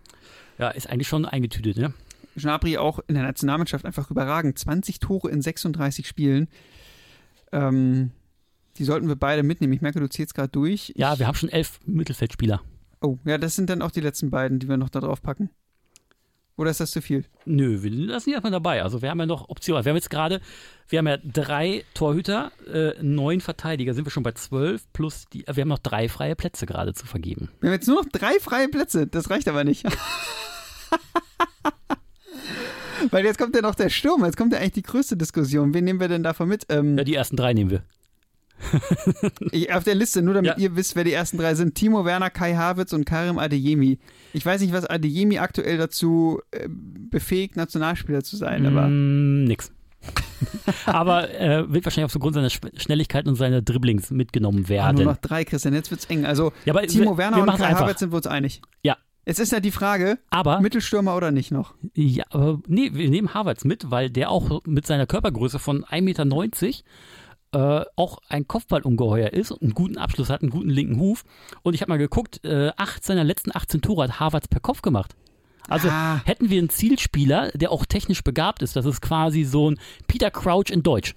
Speaker 2: Ja, ist eigentlich schon eingetütet. Ne?
Speaker 1: Gnabry auch in der Nationalmannschaft einfach überragend. 20 Tore in 36 Spielen. Ähm, die sollten wir beide mitnehmen. Ich merke, du zählst gerade durch.
Speaker 2: Ja,
Speaker 1: Ich-
Speaker 2: wir haben schon elf Mittelfeldspieler.
Speaker 1: Oh, ja, das sind dann auch die letzten beiden, die wir noch da drauf packen. Oder ist das zu viel?
Speaker 2: Nö, wir lassen die erstmal dabei. Also wir haben ja noch Optionen. Wir haben jetzt gerade, wir haben ja drei Torhüter, äh, neun Verteidiger, sind wir schon bei zwölf, plus die, wir haben noch drei freie Plätze gerade zu vergeben.
Speaker 1: Wir haben jetzt nur noch drei freie Plätze. Das reicht aber nicht. Weil jetzt kommt ja noch der Sturm. Jetzt kommt ja eigentlich die größte Diskussion. Wen nehmen wir denn davon mit? Ähm,
Speaker 2: Ja, die ersten drei nehmen wir.
Speaker 1: Ich, auf der Liste, nur damit
Speaker 2: Ja.
Speaker 1: ihr wisst, wer die ersten drei sind. Timo Werner, Kai Havertz und Karim Adeyemi. Ich weiß nicht, was Adeyemi aktuell dazu äh, befähigt, Nationalspieler zu sein, aber
Speaker 2: Mm, nix. Aber äh, wird wahrscheinlich aufgrund seiner Sch- Schnelligkeit und seiner Dribblings mitgenommen
Speaker 1: ah,
Speaker 2: werden.
Speaker 1: nur noch drei, Christian. Jetzt wird's eng. Also
Speaker 2: ja,
Speaker 1: Timo
Speaker 2: wir,
Speaker 1: Werner
Speaker 2: wir
Speaker 1: und Kai
Speaker 2: einfach.
Speaker 1: Havertz sind wir uns einig.
Speaker 2: Ja.
Speaker 1: Es ist ja die Frage,
Speaker 2: Aber,
Speaker 1: Mittelstürmer oder nicht noch?
Speaker 2: ja, aber nee, wir nehmen Havertz mit, weil der auch mit seiner Körpergröße von 1,90 Meter äh, auch ein Kopfballungeheuer ist und einen guten Abschluss hat, einen guten linken Huf. Und ich habe mal geguckt, äh, acht seiner letzten 18 Tore hat Havertz per Kopf gemacht. Also
Speaker 1: Ah.
Speaker 2: hätten wir einen Zielspieler, der auch technisch begabt ist, das ist quasi so ein Peter Crouch in Deutsch.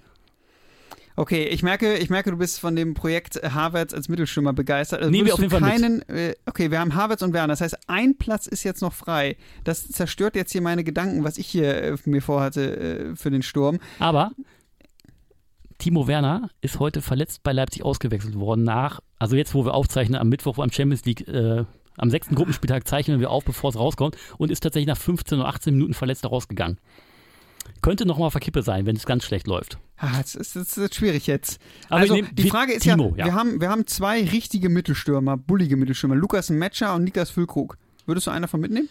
Speaker 1: Okay, ich merke, ich merke, du bist von dem Projekt Havertz als Mittelstürmer begeistert. Also
Speaker 2: Nehmen wir auf jeden Fall mit.
Speaker 1: keinen, äh, okay, wir haben Havertz und Werner. Das heißt, ein Platz ist jetzt noch frei. Das zerstört jetzt hier meine Gedanken, was ich hier äh, mir vorhatte äh, für den Sturm.
Speaker 2: Aber Timo Werner ist heute verletzt bei Leipzig ausgewechselt worden nach, also jetzt, wo wir aufzeichnen, am Mittwoch am Champions League, äh, am sechsten Gruppenspieltag zeichnen wir auf, bevor es rauskommt und ist tatsächlich nach 15 oder 18 Minuten verletzt rausgegangen. Könnte nochmal auf der Kippe sein, wenn es ganz schlecht läuft.
Speaker 1: Ah, das ist, das ist schwierig jetzt.
Speaker 2: Aber
Speaker 1: also, die Frage ist
Speaker 2: Timo,
Speaker 1: ja,
Speaker 2: ja.
Speaker 1: Wir, haben, wir haben zwei richtige Mittelstürmer, bullige Mittelstürmer. Lukas Metscher und Niklas Füllkrug. Würdest du einen davon mitnehmen?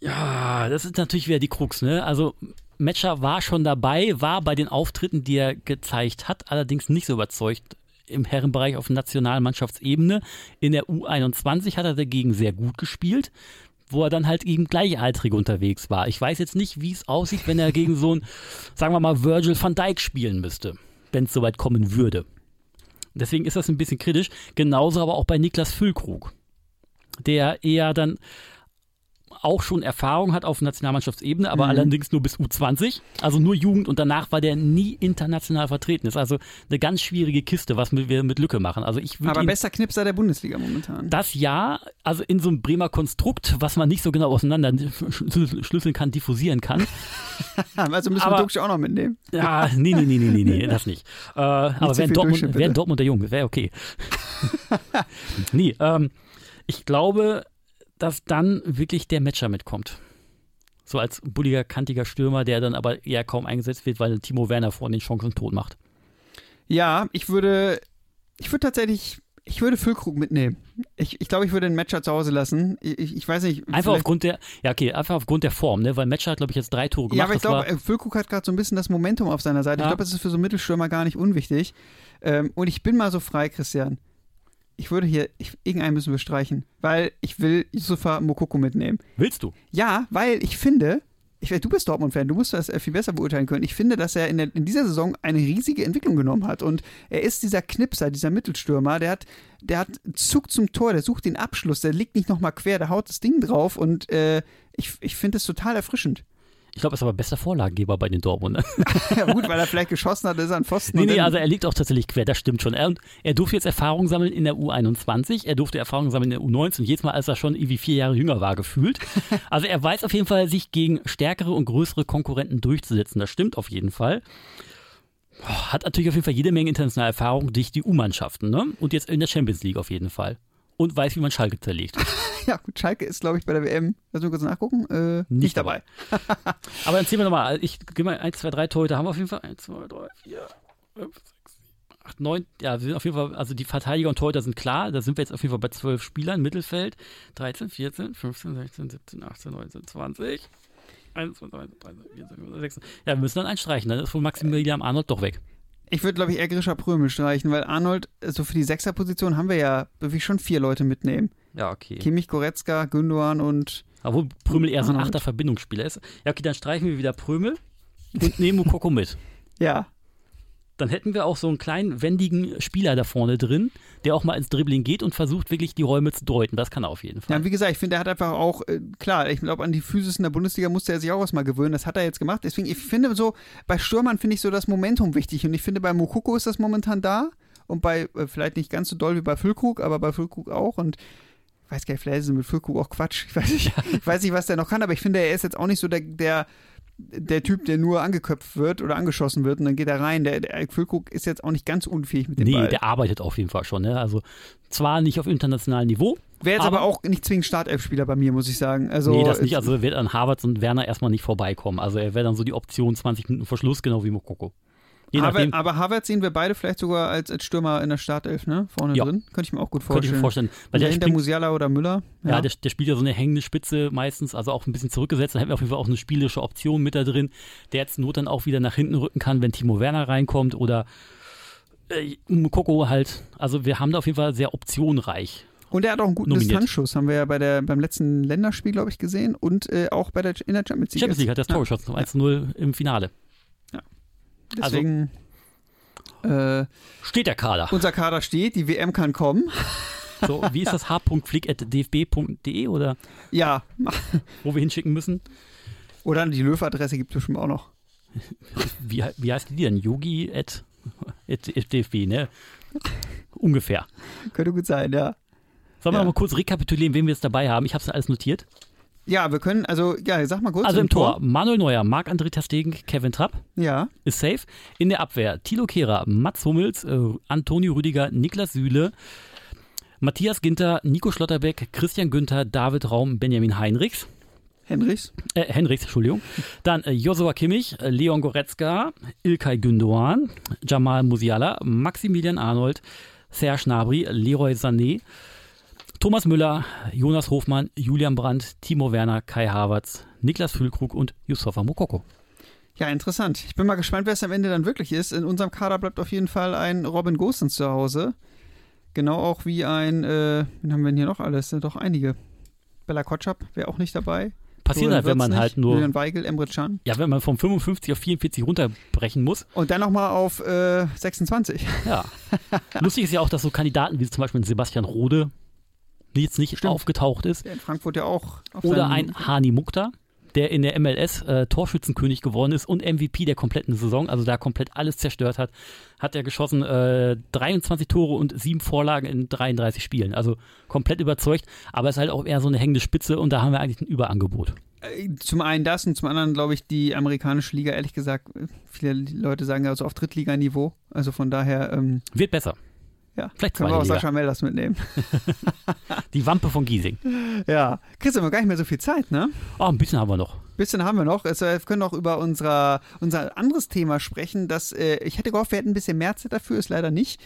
Speaker 2: Ja, das ist natürlich wieder die Krux, ne? Also Metscher war schon dabei, war bei den Auftritten, die er gezeigt hat, allerdings nicht so überzeugt im Herrenbereich auf Nationalmannschaftsebene. In der U21 hat er dagegen sehr gut gespielt, wo er dann halt gegen Gleichaltrige unterwegs war. Ich weiß jetzt nicht, wie es aussieht, wenn er gegen so einen, sagen wir mal, Virgil van Dijk spielen müsste, wenn es soweit kommen würde. Deswegen ist das ein bisschen kritisch. Genauso aber auch bei Niklas Füllkrug, der eher dann auch schon Erfahrung hat auf Nationalmannschaftsebene, aber
Speaker 1: Mhm.
Speaker 2: allerdings nur bis U20, also nur Jugend und danach war der nie international vertreten. Ist also eine ganz schwierige Kiste, was wir mit Lücke machen. Also ich
Speaker 1: Aber
Speaker 2: ihn
Speaker 1: bester Knipser der Bundesliga momentan.
Speaker 2: das ja, also in so einem Bremer Konstrukt, was man nicht so genau auseinander schlü- schlüsseln kann, diffusieren kann.
Speaker 1: also müssen wir
Speaker 2: aber-
Speaker 1: Duxch auch noch mitnehmen.
Speaker 2: Ja, nee, nee, nee, nee, nee, nee das nicht. Äh, aber wäre Dortmund, wär. Dortmund der Junge, wäre okay. nee, ähm, ich glaube, dass dann wirklich der Matcher mitkommt. So als bulliger, kantiger Stürmer, der dann aber eher kaum eingesetzt wird, weil Timo Werner vor den Chancen tot macht.
Speaker 1: Ja, ich würde, ich würde tatsächlich, ich würde Füllkrug mitnehmen. Ich, ich glaube, ich würde den Matcher zu Hause lassen. Ich, ich weiß nicht.
Speaker 2: Einfach aufgrund der, ja okay, einfach aufgrund der Form, ne? Weil Matcher hat, glaube ich, jetzt drei Tore gemacht.
Speaker 1: Ja, aber ich glaube, äh, Füllkrug hat gerade so ein bisschen das Momentum auf seiner Seite. Ja. Ich glaube, das ist für so Mittelstürmer gar nicht unwichtig. Ähm, und ich bin mal so frei, Christian. Ich würde hier, ich, irgendeinen müssen wir streichen, weil ich will Yusufa Mokoko mitnehmen.
Speaker 2: Willst du?
Speaker 1: Ja, weil ich finde, ich, du bist Dortmund-Fan, du musst das äh, viel besser beurteilen können. Ich finde, dass er in, der, in, dieser Saison eine riesige Entwicklung genommen hat. Und er ist dieser Knipser, dieser Mittelstürmer, der hat, der hat Zug zum Tor, der sucht den Abschluss, der liegt nicht nochmal quer, der haut das Ding drauf und äh, ich, ich finde es total erfrischend.
Speaker 2: Ich glaube, er ist aber bester Vorlagengeber bei den Dortmundern.
Speaker 1: ja, gut, weil er vielleicht geschossen hat, ist er an Pfosten.
Speaker 2: Nee, nee, also er liegt auch tatsächlich quer, das stimmt schon. Er, er durfte jetzt Erfahrung sammeln in der U21, er durfte Erfahrung sammeln in der U19, jedes Mal, als er schon irgendwie vier Jahre jünger war, gefühlt. Also er weiß auf jeden Fall, sich gegen stärkere und größere Konkurrenten durchzusetzen. Das stimmt auf jeden Fall. Hat natürlich auf jeden Fall jede Menge internationale Erfahrung durch die U-Mannschaften, ne? Und jetzt in der Champions League auf jeden Fall. Und weiß, wie man Schalke zerlegt.
Speaker 1: ja, gut, Schalke ist, glaube ich, bei der WM, lass mich kurz nachgucken, äh, nicht, nicht, dabei.
Speaker 2: Aber dann ziehen wir nochmal, ich gehe mal 1, 2, 3 Torhüter, haben wir auf jeden Fall. 1, 2, 3, 4, 5, 6, 7, 8, 9, ja, wir sind auf jeden Fall, also die Verteidiger und Torhüter sind klar, da sind wir jetzt auf jeden Fall bei 12 Spielern, Mittelfeld, 13, 14, 15, 16, 17, 18, 19, 20, 1, 2, 3, 3, 4, 5, 6, ja, wir müssen dann einstreichen, dann ist wohl Maximilian Arnold doch weg.
Speaker 1: Ich würde, glaube ich, eher Grisha Prömel streichen, weil Arnold, so also für die Sechserposition haben wir ja wirklich schon vier Leute mitnehmen.
Speaker 2: Ja, okay.
Speaker 1: Kimmich, Goretzka, Gündogan und.
Speaker 2: Obwohl Prömel eher so ein achter Verbindungsspieler ist. Ja, okay, dann streichen wir wieder Prömel und nehmen Mukoko mit.
Speaker 1: Ja.
Speaker 2: Dann hätten wir auch so einen kleinen, wendigen Spieler da vorne drin, der auch mal ins Dribbling geht und versucht wirklich die Räume zu deuten. Das kann er auf jeden Fall.
Speaker 1: Ja, wie gesagt, ich finde, er hat einfach auch, äh, klar, ich glaube, an die Physis in der Bundesliga musste er sich auch erstmal gewöhnen. Das hat er jetzt gemacht. Deswegen, ich finde so, bei Stürmern finde ich so das Momentum wichtig. Und ich finde, bei Mukoko ist das momentan da. Und bei, äh, vielleicht nicht ganz so doll wie bei Füllkrug, aber bei Füllkrug auch. Und ich weiß gar nicht, vielleicht ist mit Füllkrug auch Quatsch. Ich weiß, nicht, ich weiß nicht, was der noch kann, aber ich finde, er ist jetzt auch nicht so der, der, der Typ, der nur angeköpft wird oder angeschossen wird und dann geht er rein. Der, der Füllkrug ist jetzt auch nicht ganz unfähig mit dem
Speaker 2: nee,
Speaker 1: Ball.
Speaker 2: Nee, der arbeitet auf jeden Fall schon. Ne? Also zwar nicht auf internationalem Niveau.
Speaker 1: Wäre jetzt aber, aber, auch nicht zwingend Startelf-Spieler bei mir, muss ich sagen. Also,
Speaker 2: nee, das nicht. Also wird an Harvards und Werner erstmal nicht vorbeikommen. Also er wäre dann so die Option 20 Minuten vor Schluss, genau wie Mokoko.
Speaker 1: Harvard, aber Harvard sehen wir beide vielleicht sogar als, als Stürmer in der Startelf, ne? Vorne ja. drin. Könnte ich mir auch gut vorstellen. Könnte ich mir
Speaker 2: vorstellen.
Speaker 1: Weil der hinter Musiala oder Müller.
Speaker 2: Ja, ja der, der, spielt ja so eine hängende Spitze meistens, also auch ein bisschen zurückgesetzt. Da hätten wir auf jeden Fall auch eine spielerische Option mit da drin, der jetzt Not dann auch wieder nach hinten rücken kann, wenn Timo Werner reinkommt oder äh, Mukoko halt. Also wir haben da auf jeden Fall sehr optionreich.
Speaker 1: Und er hat auch einen guten nominiert. Distanzschuss, haben wir ja bei der, beim letzten Länderspiel, glaube ich, gesehen. Und äh, auch bei der, in der Champions League.
Speaker 2: Champions League hat das Tor geschossen, ja. 1-0 im Finale.
Speaker 1: Ja. Deswegen. Also,
Speaker 2: äh, steht der Kader.
Speaker 1: Unser Kader steht, die WM kann kommen.
Speaker 2: So, wie ist das h.flick.dfb.de oder?
Speaker 1: Ja.
Speaker 2: Wo wir hinschicken müssen?
Speaker 1: Oder die Löw-Adresse gibt es bestimmt auch noch.
Speaker 2: Wie, wie heißt die denn? Yogi at, at, at DFB, ne? Ungefähr.
Speaker 1: Könnte gut sein, ja.
Speaker 2: Sollen wir ja. mal kurz rekapitulieren, wen wir jetzt dabei haben? Ich habe es alles notiert.
Speaker 1: Ja, wir können, also, ja, sag mal kurz.
Speaker 2: Also im Tor, Tor Manuel Neuer, Marc-André Terstegen, Kevin Trapp.
Speaker 1: Ja.
Speaker 2: Ist safe. In der Abwehr Thilo Kehrer, Mats Hummels, äh, Antonio Rüdiger, Niklas Süle, Matthias Ginter, Nico Schlotterbeck, Christian Günther, David Raum, Benjamin Heinrichs.
Speaker 1: Henrichs?
Speaker 2: Äh, Henrichs, Entschuldigung. Dann äh, Josua Kimmich, äh, Leon Goretzka, Ilkay Gündoğan, Jamal Musiala, Maximilian Arnold, Serge Gnabry, Leroy Sané, Thomas Müller, Jonas Hofmann, Julian Brandt, Timo Werner, Kai Havertz, Niklas Füllkrug und Yusufa Mokoko.
Speaker 1: Ja, interessant. Ich bin mal gespannt, wer es am Ende dann wirklich ist. In unserem Kader bleibt auf jeden Fall ein Robin Gosens zu Hause. Genau auch wie ein, äh, wen haben wir denn hier noch alles? Doch einige. Bella Kotschap wäre auch nicht dabei.
Speaker 2: Passiert halt, wenn man
Speaker 1: nicht.
Speaker 2: halt nur.
Speaker 1: Julian Weigel, Emre Can.
Speaker 2: Ja, wenn man von 55 auf 44 runterbrechen muss.
Speaker 1: Und dann nochmal auf äh, 26.
Speaker 2: Ja. Lustig ist ja auch, dass so Kandidaten wie zum Beispiel Sebastian Rode jetzt nicht Stimmt. aufgetaucht ist.
Speaker 1: Der in Frankfurt ja auch.
Speaker 2: Oder ein Hani Mukta, der in der MLS äh, Torschützenkönig geworden ist und MVP der kompletten Saison, also da komplett alles zerstört hat, hat er geschossen äh, 23 Tore und sieben Vorlagen in 33 Spielen. Also komplett überzeugt, aber ist halt auch eher so eine hängende Spitze und da haben wir eigentlich ein Überangebot.
Speaker 1: Äh, zum einen das und zum anderen glaube ich die amerikanische Liga, ehrlich gesagt, viele Leute sagen ja so auf Drittliganiveau. Also von daher. Ähm,
Speaker 2: Wird besser.
Speaker 1: Ja,
Speaker 2: Vielleicht
Speaker 1: können wir auch
Speaker 2: Liga.
Speaker 1: Sascha Melders mitnehmen.
Speaker 2: Die Wampe von Giesing.
Speaker 1: Ja, Christian, wir haben gar nicht mehr so viel Zeit, ne?
Speaker 2: Oh, ein bisschen haben wir noch.
Speaker 1: Bisschen haben wir noch. Also, wir können auch über unser, unser anderes Thema sprechen. Das, äh, ich hätte gehofft, wir hätten ein bisschen mehr Zeit dafür, ist leider nicht.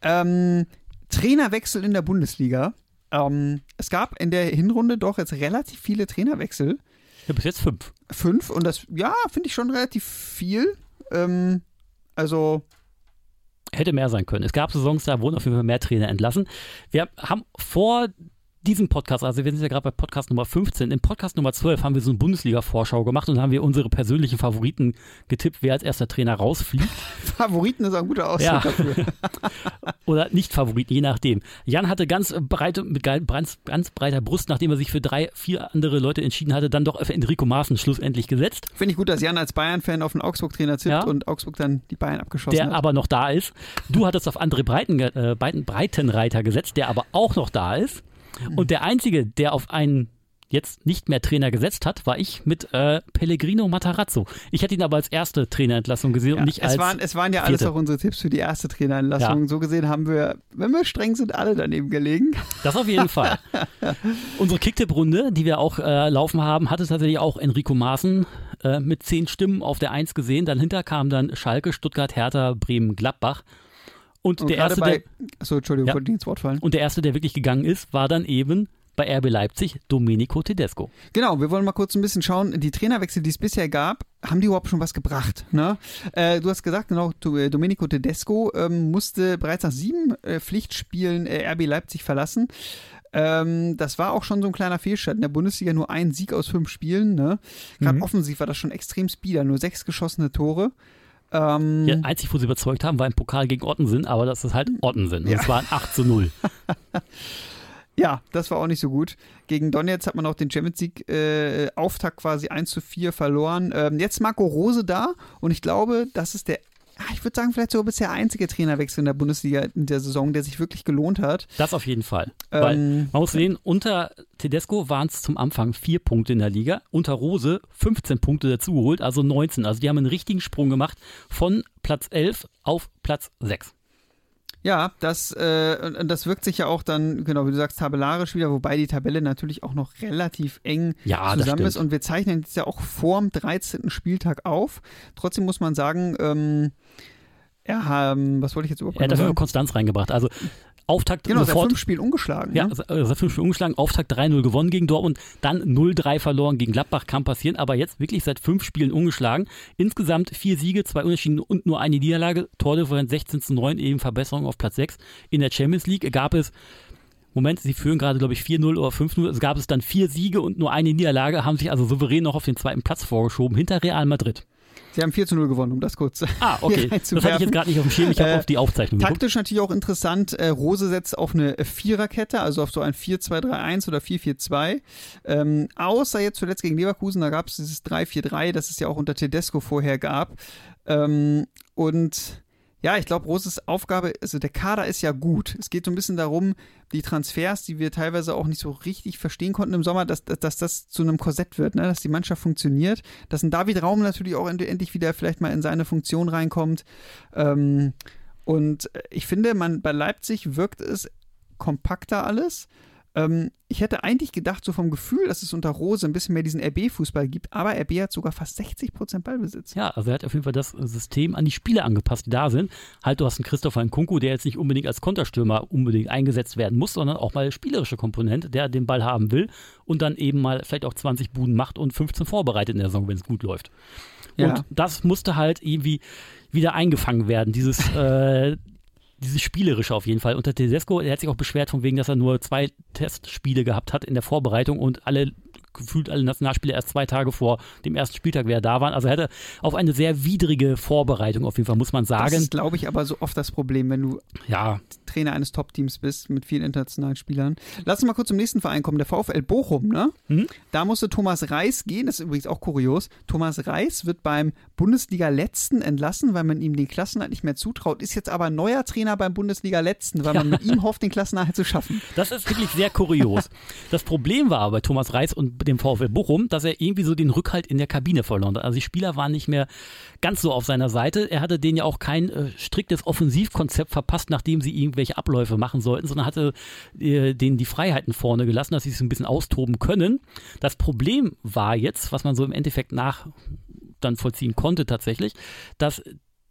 Speaker 1: Ähm, Trainerwechsel in der Bundesliga. Ähm, es gab in der Hinrunde doch jetzt relativ viele Trainerwechsel.
Speaker 2: Ja, bis jetzt fünf.
Speaker 1: Fünf und das, ja, finde ich schon relativ viel. Ähm, also,
Speaker 2: Hätte mehr sein können. Es gab Saisons, da wurden auf jeden Fall mehr Trainer entlassen. Wir haben vor diesem Podcast, also wir sind ja gerade bei Podcast Nummer 15, im Podcast Nummer 12 haben wir so eine Bundesliga-Vorschau gemacht und haben wir unsere persönlichen Favoriten getippt, wer als erster Trainer rausfliegt.
Speaker 1: Favoriten ist auch ein guter Ausdruck
Speaker 2: Ja.
Speaker 1: dafür.
Speaker 2: Oder nicht Favoriten, je nachdem. Jan hatte ganz breite, mit ganz, ganz breiter Brust, nachdem er sich für drei, vier andere Leute entschieden hatte, dann doch auf Enrico Maaßen schlussendlich gesetzt,
Speaker 1: Finde ich gut, dass Jan als Bayern-Fan auf den Augsburg-Trainer tippt
Speaker 2: Ja.
Speaker 1: und Augsburg dann die Bayern abgeschossen
Speaker 2: der
Speaker 1: hat.
Speaker 2: aber noch da ist. Du hattest auf André Breiten, äh, Breiten, Breitenreiter gesetzt, der aber auch noch da ist. Und der Einzige, der auf einen jetzt nicht mehr Trainer gesetzt hat, war ich mit äh, Pellegrino Matarazzo. Ich hätte ihn aber als erste Trainerentlassung gesehen
Speaker 1: Ja,
Speaker 2: und nicht
Speaker 1: es,
Speaker 2: als
Speaker 1: waren, es waren ja alles
Speaker 2: vierte.
Speaker 1: auch unsere Tipps für die erste Trainerentlassung. So gesehen haben wir, wenn wir streng sind, alle daneben gelegen.
Speaker 2: Das auf jeden Fall. Unsere Kicktipp-Runde, die wir auch äh, laufen haben, hatte tatsächlich auch Enrico Maaßen äh, mit zehn Stimmen auf der Eins gesehen. Dahinter kam dann Schalke, Stuttgart, Hertha, Bremen, Gladbach. Und,
Speaker 1: Und
Speaker 2: der erste,
Speaker 1: bei,
Speaker 2: der,
Speaker 1: achso, Entschuldigung,
Speaker 2: Ja.
Speaker 1: wollte ich ins Wort fallen.
Speaker 2: und der erste, der wirklich gegangen ist, war dann eben bei RB Leipzig Domenico Tedesco.
Speaker 1: Genau, wir wollen mal kurz ein bisschen schauen, die Trainerwechsel, die es bisher gab, haben die überhaupt schon was gebracht? Ne? Äh, du hast gesagt, genau, äh, Domenico Tedesco ähm, musste bereits nach sieben äh, Pflichtspielen äh, RB Leipzig verlassen. Ähm, das war auch schon so ein kleiner Fehlstart. In der Bundesliga nur ein Sieg aus fünf Spielen. Ne? Gerade
Speaker 2: Mhm.
Speaker 1: offensiv war das schon extrem speeder, nur sechs geschossene Tore. Ähm,
Speaker 2: Ja, einzig, wo sie überzeugt haben, war im Pokal gegen Ottensen, aber das ist halt Ottensen. Und
Speaker 1: Ja.
Speaker 2: es war ein 8 zu 0.
Speaker 1: Ja, das war auch nicht so gut. Gegen Donetsk hat man auch den Champions League äh, Auftakt quasi 1 zu 4 verloren. Ähm, jetzt Marco Rose da und ich glaube, das ist der, ich würde sagen, vielleicht sogar bisher einzige Trainerwechsel in der Bundesliga in der Saison, der sich wirklich gelohnt hat.
Speaker 2: Das auf jeden Fall. Weil
Speaker 1: Ähm,
Speaker 2: man muss sehen, unter Tedesco waren es zum Anfang vier Punkte in der Liga, unter Rose 15 Punkte dazugeholt, also 19. Also die haben einen richtigen Sprung gemacht von Platz 11 auf Platz 6.
Speaker 1: Ja, das, äh, das wirkt sich ja auch dann, genau, wie du sagst, tabellarisch wieder, wobei die Tabelle natürlich auch noch relativ eng
Speaker 2: Ja,
Speaker 1: zusammen ist. Und wir zeichnen jetzt ja auch vorm 13. Spieltag auf. Trotzdem muss man sagen, ähm, ja, ähm, was wollte ich jetzt überhaupt
Speaker 2: Er hat dafür? Konstanz reingebracht. Also Auftakt
Speaker 1: Genau, seit
Speaker 2: sofort.
Speaker 1: fünf Spielen ungeschlagen.
Speaker 2: Ja,
Speaker 1: ne?
Speaker 2: seit fünf Spielen umgeschlagen, Auftakt 3-0 gewonnen gegen Dortmund, dann 0-3 verloren gegen Gladbach, kann passieren, aber jetzt wirklich seit fünf Spielen ungeschlagen. Insgesamt vier Siege, zwei Unentschieden und nur eine Niederlage. Tordifferenz 16 zu 9, eben Verbesserung auf Platz 6. In der Champions League gab es, Moment, sie führen gerade, glaube ich, 4-0 oder 5-0. Es gab es dann vier Siege und nur eine Niederlage, haben sich also souverän noch auf den zweiten Platz vorgeschoben, hinter Real Madrid.
Speaker 1: Sie haben 4 zu 0 gewonnen, um das kurz
Speaker 2: Ah, okay. Das hatte ich jetzt gerade nicht auf dem Schirm, ich habe
Speaker 1: Äh,
Speaker 2: auf die Aufzeichnung geguckt.
Speaker 1: Taktisch natürlich auch interessant, äh, Rose setzt auf eine Viererkette, also auf so ein 4-2-3-1 oder 4-4-2. Ähm, außer jetzt zuletzt gegen Leverkusen, da gab es dieses 3-4-3, das es ja auch unter Tedesco vorher gab. Ähm, und ja, ich glaube, Roses Aufgabe, also der Kader ist ja gut. Es geht so ein bisschen darum, die Transfers, die wir teilweise auch nicht so richtig verstehen konnten im Sommer, dass, dass, dass das zu einem Korsett wird, ne? dass die Mannschaft funktioniert, dass ein David Raum natürlich auch end- endlich wieder vielleicht mal in seine Funktion reinkommt. Ähm, und ich finde, man bei Leipzig wirkt es kompakter alles. Ähm, ich hätte eigentlich gedacht, so vom Gefühl, dass es unter Rose ein bisschen mehr diesen RB-Fußball gibt, aber RB hat sogar fast 60% Ballbesitz.
Speaker 2: Ja, also er hat auf jeden Fall das System an die Spieler angepasst, die da sind. Halt, du hast einen Christopher Nkunku, der jetzt nicht unbedingt als Konterstürmer unbedingt eingesetzt werden muss, sondern auch mal spielerische Komponente, der den Ball haben will und dann eben mal vielleicht auch 20 Buden macht und 15 vorbereitet in der Saison, wenn es gut läuft.
Speaker 1: Ja.
Speaker 2: Und das musste halt irgendwie wieder eingefangen werden, dieses, äh, dieses Spielerische auf jeden Fall. Und der Tedesco, der hat sich auch beschwert von wegen, dass er nur zwei Testspiele gehabt hat in der Vorbereitung und alle gefühlt alle Nationalspieler erst zwei Tage vor dem ersten Spieltag wieder da waren. Also er hatte auf eine sehr widrige Vorbereitung auf jeden Fall, muss man
Speaker 1: Das
Speaker 2: sagen.
Speaker 1: ist, glaube ich, aber so oft das Problem, wenn du
Speaker 2: Ja,
Speaker 1: Trainer eines Top-Teams bist mit vielen internationalen Spielern. Lass uns mal kurz zum nächsten Verein kommen, der VfL Bochum, ne?
Speaker 2: Mhm.
Speaker 1: Da musste Thomas Reis gehen, das ist übrigens auch kurios. Thomas Reis wird beim Bundesliga-Letzten entlassen, weil man ihm den Klassenerhalt nicht mehr zutraut, ist jetzt aber neuer Trainer beim Bundesliga-Letzten, weil man mit ihm hofft, den Klassenerhalt zu schaffen.
Speaker 2: Das ist wirklich sehr kurios. Das Problem war aber bei Thomas Reis und dem VfL Bochum, dass er irgendwie so den Rückhalt in der Kabine verloren hat. Also die Spieler waren nicht mehr ganz so auf seiner Seite. Er hatte denen ja auch kein äh, striktes Offensivkonzept verpasst, nachdem sie irgendwelche Abläufe machen sollten, sondern hatte äh, denen die Freiheiten vorne gelassen, dass sie sich ein bisschen austoben können. Das Problem war jetzt, was man so im Endeffekt nach dann vollziehen konnte tatsächlich, dass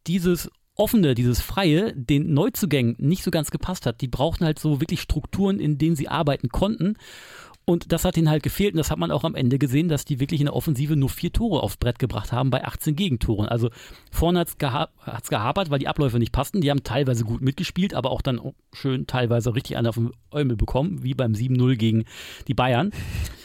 Speaker 2: dieses offene, dieses freie, den Neuzugängen nicht so ganz gepasst hat. Die brauchten halt so wirklich Strukturen, in denen sie arbeiten konnten. Und das hat ihnen halt gefehlt und das hat man auch am Ende gesehen, dass die wirklich in der Offensive nur vier Tore aufs Brett gebracht haben bei 18 Gegentoren. Also vorne hat es geha gehapert, weil die Abläufe nicht passten. Die haben teilweise gut mitgespielt, aber auch dann schön teilweise richtig einen auf den Äumel bekommen, wie beim 7-0 gegen die Bayern.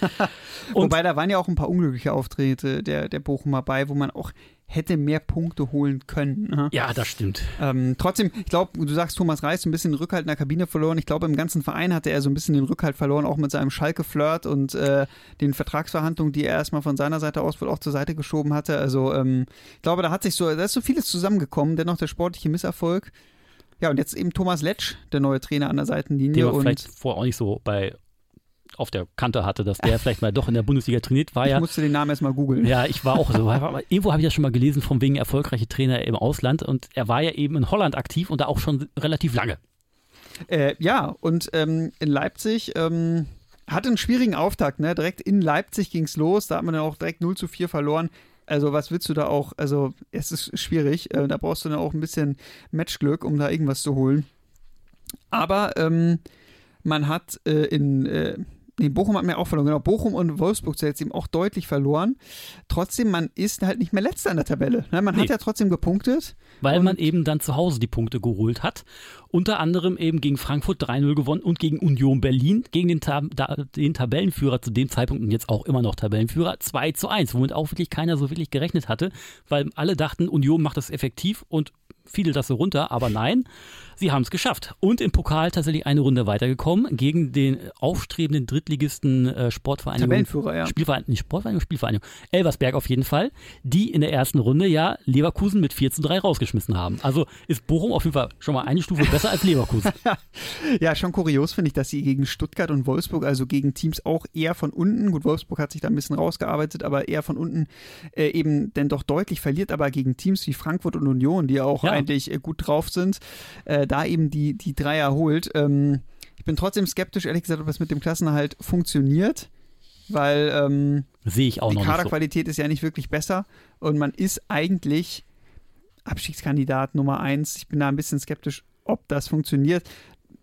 Speaker 1: Wobei da waren ja auch ein paar unglückliche Auftritte der, der Bochumer bei, wo man auch hätte mehr Punkte holen können. Ne?
Speaker 2: Ja, das stimmt.
Speaker 1: Ähm, trotzdem, ich glaube, du sagst, Thomas Reis ein bisschen den Rückhalt in der Kabine verloren. Ich glaube, im ganzen Verein hatte er so ein bisschen den Rückhalt verloren, auch mit seinem Schalke-Flirt und äh, den Vertragsverhandlungen, die er erstmal von seiner Seite aus wohl auch zur Seite geschoben hatte. Also, ähm, ich glaube, da hat sich so, da ist so vieles zusammengekommen. Dennoch der sportliche Misserfolg. Ja, und jetzt eben Thomas Letsch, der neue Trainer an der Seitenlinie.
Speaker 2: Der war vielleicht vorher auch nicht so bei auf der Kante hatte, dass der vielleicht mal doch in der Bundesliga trainiert war.
Speaker 1: Ich
Speaker 2: ja,
Speaker 1: musste den Namen erstmal googeln.
Speaker 2: Ja, ich war auch so. Irgendwo habe ich das schon mal gelesen, von wegen erfolgreiche Trainer im Ausland. Und er war ja eben in Holland aktiv und da auch schon relativ lange.
Speaker 1: Äh, ja, und ähm, in Leipzig ähm, hatte einen schwierigen Auftakt. Ne? Direkt in Leipzig ging es los. Da hat man dann auch direkt 0 zu 4 verloren. Also, was willst du da auch? Also, es ist schwierig. Äh, da brauchst du dann auch ein bisschen Matchglück, um da irgendwas zu holen. Aber ähm, man hat äh, in, äh, Nee, Bochum hat mir auch verloren. Genau, Bochum und Wolfsburg jetzt eben auch deutlich verloren. Trotzdem, man ist halt nicht mehr letzter in der Tabelle. Ne? Man nee. hat ja trotzdem gepunktet.
Speaker 2: Weil man eben dann zu Hause die Punkte geholt hat. Unter anderem eben gegen Frankfurt 3-0 gewonnen und gegen Union Berlin, gegen den, Tab den, Tabellenführer zu dem Zeitpunkt und jetzt auch immer noch Tabellenführer 2 zu 1, womit auch wirklich keiner so wirklich gerechnet hatte, weil alle dachten, Union macht das effektiv und fiedelt das so runter, aber nein, sie haben es geschafft. Und im Pokal tatsächlich eine Runde weitergekommen gegen den aufstrebenden Drittligisten äh, Sportvereinigung.
Speaker 1: Tabellenführer, ja.
Speaker 2: Spielvereinigung, nicht Sportvereinigung, Spielvereinigung. Elversberg auf jeden Fall, die in der ersten Runde ja Leverkusen mit 4 zu 3 rausgeschmissen haben. Also ist Bochum auf jeden Fall schon mal eine Stufe besser als Leverkusen.
Speaker 1: ja, schon kurios finde ich, dass sie gegen Stuttgart und Wolfsburg, also gegen Teams auch eher von unten, gut, Wolfsburg hat sich da ein bisschen rausgearbeitet, aber eher von unten äh, eben denn doch deutlich verliert, aber gegen Teams wie Frankfurt und Union, die ja auch ja. eigentlich äh, gut drauf sind, äh, da eben die, die Dreier holt. Ähm, ich bin trotzdem skeptisch, ehrlich gesagt, ob das mit dem Klassenerhalt funktioniert, weil ähm,
Speaker 2: sehe ich auch
Speaker 1: die
Speaker 2: noch
Speaker 1: Kaderqualität
Speaker 2: so.
Speaker 1: ist ja nicht wirklich besser und man ist eigentlich Abstiegskandidat Nummer eins. Ich bin da ein bisschen skeptisch, ob das funktioniert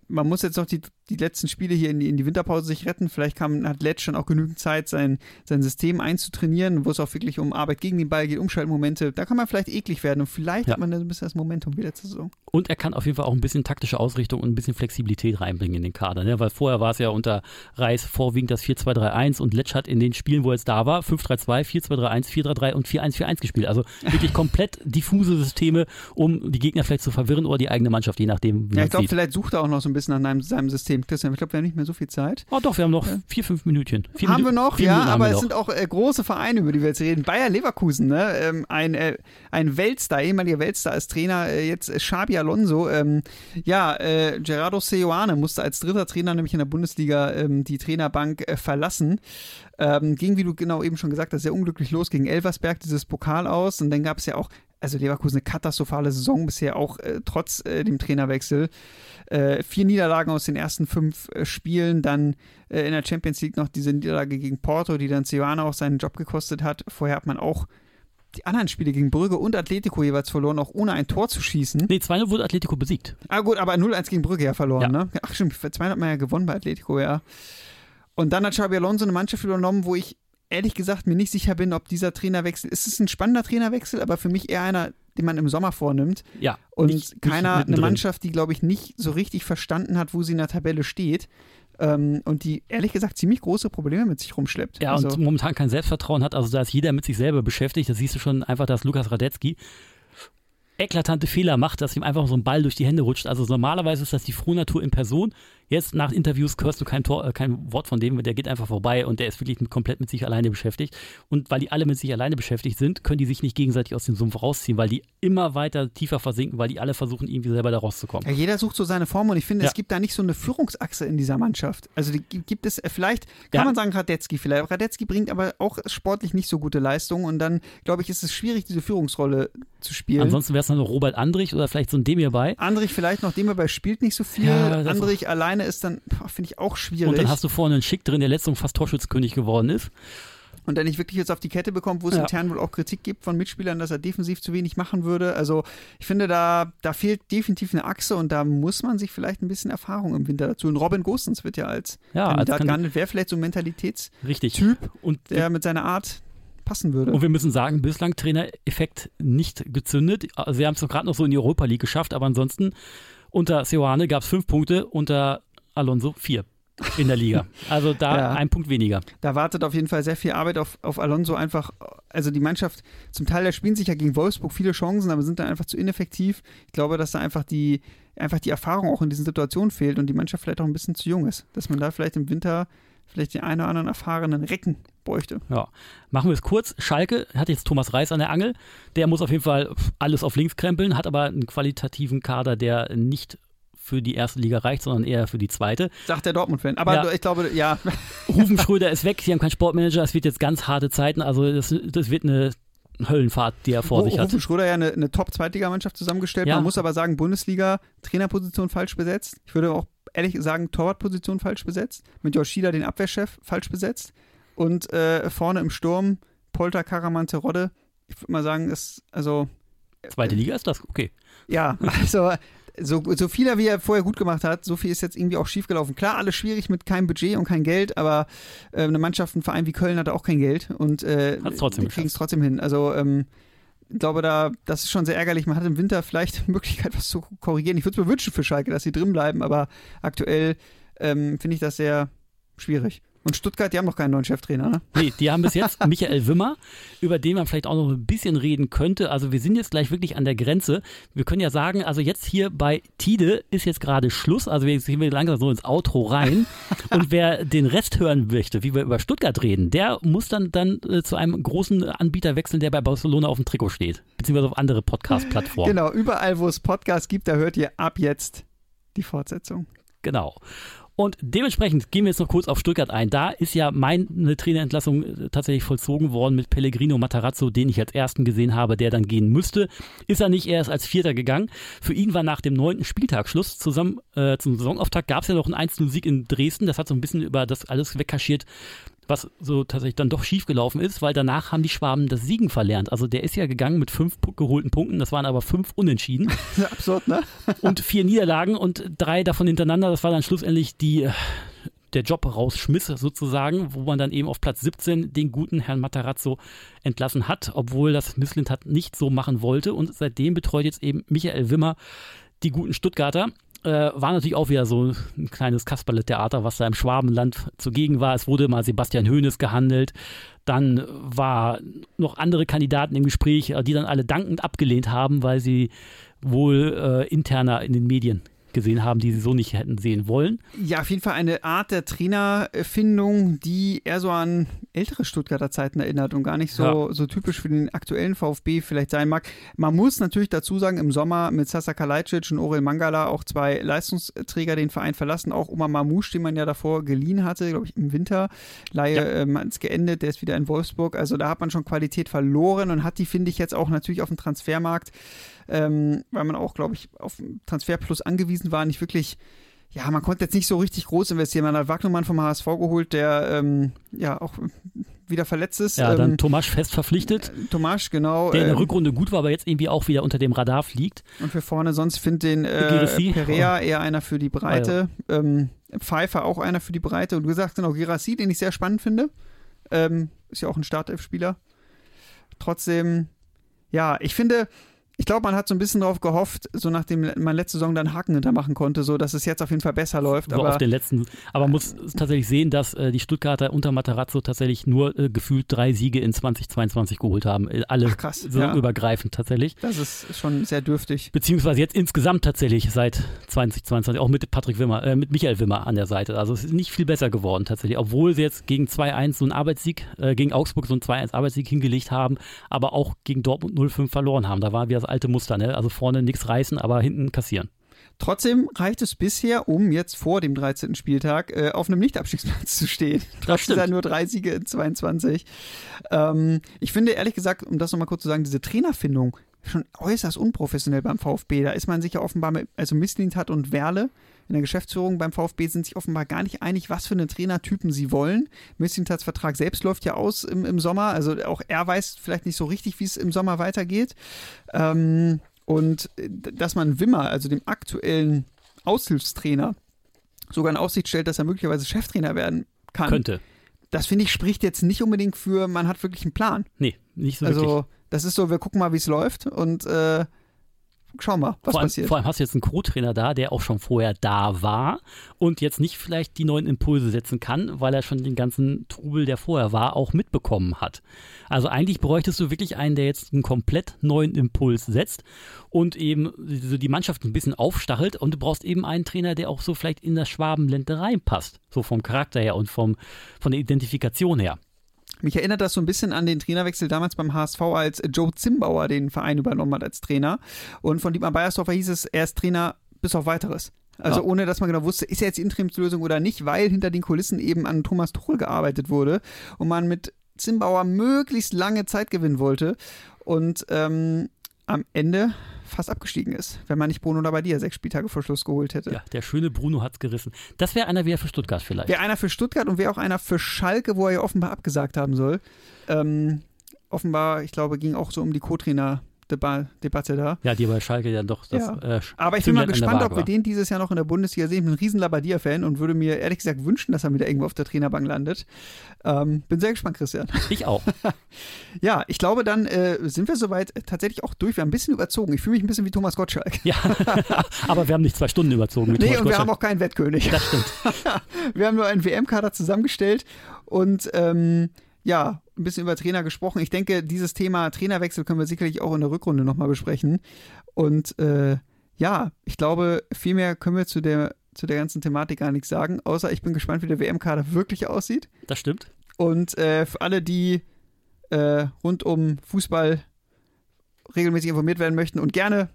Speaker 1: man muss jetzt noch die, die letzten Spiele hier in die, in die Winterpause sich retten. Vielleicht kann, hat Letsch schon auch genügend Zeit, sein, sein System einzutrainieren, wo es auch wirklich um Arbeit gegen den Ball geht, Umschaltmomente. Da kann man vielleicht eklig werden und vielleicht ja. hat man dann ein bisschen das Momentum wieder zur Saison.
Speaker 2: Und er kann auf jeden Fall auch ein bisschen taktische Ausrichtung und ein bisschen Flexibilität reinbringen in den Kader. Ne? Weil vorher war es ja unter Reis vorwiegend das 4-2-3-1 und Letsch hat in den Spielen, wo er jetzt da war, 5-3-2, 4-2-3-1, 4-3-3 und 4-1-4-1 gespielt. Also wirklich komplett diffuse Systeme, um die Gegner vielleicht zu verwirren oder die eigene Mannschaft, je nachdem,
Speaker 1: wie Ja, ich glaube, vielleicht sucht er auch noch so ein bisschen nach seinem System. Christian, ich glaube, wir haben nicht mehr so viel Zeit.
Speaker 2: Oh doch, wir haben noch vier, fünf Minütchen. Vier
Speaker 1: haben
Speaker 2: Minuten,
Speaker 1: wir noch, ja, aber es sind auch äh, große Vereine, über die wir jetzt reden. Bayer Leverkusen, ne? Ähm, ein, äh, ein Weltstar, ehemaliger Weltstar als Trainer, äh, jetzt Xabi Alonso. Ähm, ja, äh, Gerardo Seoane musste als dritter Trainer nämlich in der Bundesliga ähm, die Trainerbank äh, verlassen. Ähm, ging, wie du genau eben schon gesagt hast, sehr unglücklich los gegen Elversberg, dieses Pokal aus. Und dann gab es ja auch also Leverkusen eine katastrophale Saison bisher, auch äh, trotz äh, dem Trainerwechsel. Äh, vier Niederlagen aus den ersten fünf äh, Spielen, dann äh, in der Champions League noch diese Niederlage gegen Porto, die dann Ceoana auch seinen Job gekostet hat. Vorher hat man auch die anderen Spiele gegen Brügge und Atletico jeweils verloren, auch ohne ein Tor zu schießen.
Speaker 2: Nee, 2-0 wurde Atletico besiegt.
Speaker 1: Ah gut, aber 0-1 gegen Brügge ja verloren, ja. ne? Ach stimmt, 2 hat man ja gewonnen bei Atletico, ja. Und dann hat Xabi Alonso eine Mannschaft übernommen, wo ich ehrlich gesagt mir nicht sicher bin, ob dieser Trainerwechsel, es ist ein spannender Trainerwechsel, aber für mich eher einer, den man im Sommer vornimmt.
Speaker 2: Ja.
Speaker 1: Und nicht, keiner, nicht eine Mannschaft, die, glaube ich, nicht so richtig verstanden hat, wo sie in der Tabelle steht. Ähm, und die ehrlich gesagt ziemlich große Probleme mit sich rumschleppt.
Speaker 2: Ja, also, und momentan kein Selbstvertrauen hat, also da ist jeder mit sich selber beschäftigt. Da siehst du schon einfach, dass Lukas Radetzky eklatante Fehler macht, dass ihm einfach so ein Ball durch die Hände rutscht. Also normalerweise ist das die Frohnatur in Person. Jetzt nach Interviews hörst du kein, Tor, äh, kein Wort von dem, der geht einfach vorbei und der ist wirklich mit, komplett mit sich alleine beschäftigt. Und weil die alle mit sich alleine beschäftigt sind, können die sich nicht gegenseitig aus dem Sumpf rausziehen, weil die immer weiter tiefer versinken, weil die alle versuchen, irgendwie selber da rauszukommen.
Speaker 1: Ja, jeder sucht so seine Form und ich finde, ja. es gibt da nicht so eine Führungsachse in dieser Mannschaft. Also die gibt es, äh, vielleicht kann ja. man sagen Radetzky vielleicht. Radetzky bringt aber auch sportlich nicht so gute Leistungen und dann, glaube ich, ist es schwierig, diese Führungsrolle zu spielen.
Speaker 2: Ansonsten wäre es dann noch Robert Andrich oder vielleicht so ein Demir bei.
Speaker 1: Andrich vielleicht noch, Demir bei spielt nicht so viel. Ja, Andrich alleine ist dann, finde ich, auch schwierig.
Speaker 2: Und dann hast du vorne einen Schick drin, der letztens fast Torschützkönig geworden ist.
Speaker 1: Und der nicht wirklich jetzt auf die Kette bekommt, wo es ja. intern wohl auch Kritik gibt von Mitspielern, dass er defensiv zu wenig machen würde. Also ich finde, da, da fehlt definitiv eine Achse und da muss man sich vielleicht ein bisschen Erfahrung im Winter dazu. Und Robin Gosens wird ja als
Speaker 2: ja,
Speaker 1: Kandidat gehandelt. Wäre vielleicht so ein Mentalitätstyp,
Speaker 2: und
Speaker 1: der mit seiner Art passen würde.
Speaker 2: Und wir müssen sagen, bislang Trainereffekt nicht gezündet. Sie haben es doch gerade noch so in die Europa League geschafft, aber ansonsten unter Seoane gab es fünf Punkte, unter Alonso vier in der Liga. Also da ja. ein Punkt weniger.
Speaker 1: Da wartet auf jeden Fall sehr viel Arbeit auf, auf Alonso einfach. Also die Mannschaft, zum Teil, da spielen sich ja gegen Wolfsburg viele Chancen, aber sind dann einfach zu ineffektiv. Ich glaube, dass da einfach die, einfach die Erfahrung auch in diesen Situationen fehlt und die Mannschaft vielleicht auch ein bisschen zu jung ist. Dass man da vielleicht im Winter vielleicht den einen oder anderen erfahrenen Recken bräuchte.
Speaker 2: Ja, machen wir es kurz. Schalke hat jetzt Thomas Reis an der Angel. Der muss auf jeden Fall alles auf links krempeln, hat aber einen qualitativen Kader, der nicht für die erste Liga reicht, sondern eher für die zweite.
Speaker 1: Sagt der Dortmund-Fan. Aber ja. ich glaube, ja.
Speaker 2: Rufen Schröder ist weg, sie haben keinen Sportmanager, es wird jetzt ganz harte Zeiten, also das, das wird eine Höllenfahrt, die er vor sich hat.
Speaker 1: Rufen Schröder ja eine, eine Top-Zweitligamannschaft zusammengestellt. Ja. Man muss aber sagen, Bundesliga, Trainerposition falsch besetzt. Ich würde auch ehrlich sagen, Torwartposition falsch besetzt. Mit Yoshida, den Abwehrchef, falsch besetzt. Und äh, vorne im Sturm Polter, Karaman, Terodde. Ich würde mal sagen, ist also.
Speaker 2: Zweite Liga ist das? Okay.
Speaker 1: Ja, also so, so viel er wie er vorher gut gemacht hat, so viel ist jetzt irgendwie auch schiefgelaufen. Klar, alles schwierig mit keinem Budget und kein Geld, aber äh, eine Mannschaft, ein Verein wie Köln hatte auch kein Geld und äh, kriegen es trotzdem hin. Also ähm, ich glaube, da, das ist schon sehr ärgerlich. Man hat im Winter vielleicht die Möglichkeit, was zu korrigieren. Ich würde es mir wünschen für Schalke, dass sie drin bleiben, aber aktuell ähm, finde ich das sehr schwierig. Und Stuttgart, die haben noch keinen neuen Cheftrainer, ne?
Speaker 2: Nee, die haben bis jetzt Michael Wimmer, über den man vielleicht auch noch ein bisschen reden könnte. Also wir sind jetzt gleich wirklich an der Grenze. Wir können ja sagen, also jetzt hier bei Tide ist jetzt gerade Schluss. Also wir gehen langsam so ins Outro rein. Und wer den Rest hören möchte, wie wir über Stuttgart reden, der muss dann, dann äh, zu einem großen Anbieter wechseln, der bei Barcelona auf dem Trikot steht. Beziehungsweise auf andere Podcast-Plattformen.
Speaker 1: Genau, überall, wo es Podcasts gibt, da hört ihr ab jetzt die Fortsetzung.
Speaker 2: Genau. Und dementsprechend gehen wir jetzt noch kurz auf Stuttgart ein. Da ist ja meine Trainerentlassung äh, tatsächlich vollzogen worden mit Pellegrino Matarazzo, den ich als ersten gesehen habe, der dann gehen müsste. Ist er nicht erst als Vierter gegangen. Für ihn war nach dem neunten Spieltag Schluss. Zusammen äh, zum Saisonauftakt gab es ja noch einen 1-0-Sieg in Dresden. Das hat so ein bisschen über das alles wegkaschiert, was so tatsächlich dann doch schiefgelaufen ist, weil danach haben die Schwaben das Siegen verlernt. Also der ist ja gegangen mit fünf geholten Punkten, das waren aber fünf Unentschieden.
Speaker 1: Absurd, ne?
Speaker 2: und vier Niederlagen und drei davon hintereinander, das war dann schlussendlich die der Job rausschmiss sozusagen, wo man dann eben auf Platz 17 den guten Herrn Matarazzo entlassen hat, obwohl das Misslind hat nicht so machen wollte und seitdem betreut jetzt eben Michael Wimmer die guten Stuttgarter äh, war natürlich auch wieder so ein kleines Kasperle-Theater, was da im Schwabenland zugegen war. Es wurde mal Sebastian Hoeneß gehandelt. Dann war noch andere Kandidaten im Gespräch, die dann alle dankend abgelehnt haben, weil sie wohl äh, interner in den Medien gesehen haben, die sie so nicht hätten sehen wollen.
Speaker 1: Ja, auf jeden Fall eine Art der Trainerfindung, die eher so an ältere Stuttgarter Zeiten erinnert und gar nicht so, ja. so typisch für den aktuellen VfB vielleicht sein mag. Man muss natürlich dazu sagen, im Sommer mit Sasa Kalajdzic und Orel Mangala auch zwei Leistungsträger den Verein verlassen, auch Oma Mamouche, den man ja davor geliehen hatte, glaube ich, im Winter. Laie ja. ähm, ist geendet, der ist wieder in Wolfsburg. Also da hat man schon Qualität verloren und hat die, finde ich, jetzt auch natürlich auf dem Transfermarkt ähm, weil man auch, glaube ich, auf Transfer Plus angewiesen war, nicht wirklich ja, man konnte jetzt nicht so richtig groß investieren. Man hat Wagnermann vom HSV geholt, der ähm, ja auch wieder verletzt ist.
Speaker 2: Ja, dann
Speaker 1: ähm,
Speaker 2: Tomasch fest verpflichtet.
Speaker 1: Äh, Tomasch, genau.
Speaker 2: Der in der ähm, Rückrunde gut war, aber jetzt irgendwie auch wieder unter dem Radar fliegt.
Speaker 1: Und für vorne sonst finde den äh, Perea eher einer für die Breite. Ah, ja. ähm, Pfeiffer auch einer für die Breite. Und du sagst genau, Girassi, den ich sehr spannend finde. Ähm, ist ja auch ein Startelf-Spieler. Trotzdem, ja, ich finde, ich glaube, man hat so ein bisschen darauf gehofft, so nachdem man letzte Saison dann Haken hintermachen konnte, so dass es jetzt auf jeden Fall besser läuft.
Speaker 2: So
Speaker 1: aber
Speaker 2: auf den letzten, aber man muss tatsächlich sehen, dass äh, die Stuttgarter unter Materazzo tatsächlich nur äh, gefühlt drei Siege in 2022 geholt haben. Äh, alle
Speaker 1: Ach, krass,
Speaker 2: so
Speaker 1: ja.
Speaker 2: übergreifend tatsächlich.
Speaker 1: das ist schon sehr dürftig.
Speaker 2: Beziehungsweise jetzt insgesamt tatsächlich seit 2022, auch mit Patrick Wimmer, äh, mit Michael Wimmer an der Seite. Also es ist nicht viel besser geworden tatsächlich, obwohl sie jetzt gegen 2-1 so einen Arbeitssieg, äh, gegen Augsburg so einen 2-1 Arbeitssieg hingelegt haben, aber auch gegen Dortmund 0-5 verloren haben. Da war wieder das alte Muster, ne? Also vorne nichts reißen, aber hinten kassieren.
Speaker 1: Trotzdem reicht es bisher, um jetzt vor dem 13. Spieltag äh, auf einem Nicht-Abstiegsplatz zu stehen. Trotz dieser nur drei Siege in 22. Ähm, ich finde ehrlich gesagt, um das nochmal kurz zu sagen, diese Trainerfindung schon äußerst unprofessionell beim VfB. Da ist man sich ja offenbar, mit, also Misslintat und Werle in der Geschäftsführung beim VfB sind sich offenbar gar nicht einig, was für einen Trainertypen sie wollen. Misslintats Vertrag selbst läuft ja aus im, im Sommer, also auch er weiß vielleicht nicht so richtig, wie es im Sommer weitergeht. Ähm, und äh, dass man Wimmer, also dem aktuellen Aushilfstrainer, sogar in Aussicht stellt, dass er möglicherweise Cheftrainer werden kann.
Speaker 2: Könnte.
Speaker 1: Das finde ich spricht jetzt nicht unbedingt für, man hat wirklich einen Plan.
Speaker 2: Nee, nicht so wirklich.
Speaker 1: Also, das ist so, wir gucken mal, wie es läuft und äh, schauen mal, was
Speaker 2: vor allem,
Speaker 1: passiert.
Speaker 2: vor allem hast du jetzt einen Co-Trainer da, der auch schon vorher da war und jetzt nicht vielleicht die neuen Impulse setzen kann, weil er schon den ganzen Trubel, der vorher war, auch mitbekommen hat. Also eigentlich bräuchtest du wirklich einen, der jetzt einen komplett neuen Impuls setzt und eben so die Mannschaft ein bisschen aufstachelt und du brauchst eben einen Trainer, der auch so vielleicht in das Schwabenländle reinpasst, so vom Charakter her und vom, von der Identifikation her.
Speaker 1: Mich erinnert das so ein bisschen an den Trainerwechsel damals beim HSV, als Joe Zimbauer den Verein übernommen hat als Trainer. Und von Dietmar Beiersdorfer hieß es, er ist Trainer bis auf weiteres. Also
Speaker 2: Ja.
Speaker 1: ohne, dass man genau wusste, ist er jetzt die Interimslösung oder nicht, weil hinter den Kulissen eben an Thomas Tuchel gearbeitet wurde und man mit Zimbauer möglichst lange Zeit gewinnen wollte und ähm, am Ende fast abgestiegen ist, wenn man nicht Bruno Labbadia sechs Spieltage vor Schluss geholt hätte.
Speaker 2: Ja, der schöne Bruno hat's gerissen. Das wäre einer wieder für Stuttgart vielleicht.
Speaker 1: Wäre einer für Stuttgart und wäre auch einer für Schalke, wo er ja offenbar abgesagt haben soll. Ähm, offenbar, ich glaube, ging auch so um die Co-Trainer-Debatte da.
Speaker 2: Ja, die bei Schalke ja doch das.
Speaker 1: Ja.
Speaker 2: Äh,
Speaker 1: Aber ich bin mal gespannt, ob wir den dieses Jahr noch in der Bundesliga sehen. Ich bin ein riesen Labadia-Fan und würde mir ehrlich gesagt wünschen, dass er wieder irgendwo auf der Trainerbank landet. Ähm, bin sehr gespannt, Christian.
Speaker 2: Ich auch.
Speaker 1: Ja, ich glaube, dann äh, sind wir soweit tatsächlich auch durch. Wir haben ein bisschen überzogen. Ich fühle mich ein bisschen wie Thomas Gottschalk.
Speaker 2: Ja, aber wir haben nicht zwei Stunden überzogen mit
Speaker 1: Nee,
Speaker 2: Thomas
Speaker 1: und wir haben auch keinen Wettkönig.
Speaker 2: Das stimmt.
Speaker 1: Wir haben nur einen WM-Kader zusammengestellt und ähm, ja, ein bisschen über Trainer gesprochen. Ich denke, dieses Thema Trainerwechsel können wir sicherlich auch in der Rückrunde nochmal besprechen. Und äh, ja, ich glaube, viel mehr können wir zu der, zu der ganzen Thematik gar nichts sagen, außer ich bin gespannt, wie der WM-Kader wirklich aussieht.
Speaker 2: Das stimmt.
Speaker 1: Und äh, für alle, die äh, rund um Fußball regelmäßig informiert werden möchten und gerne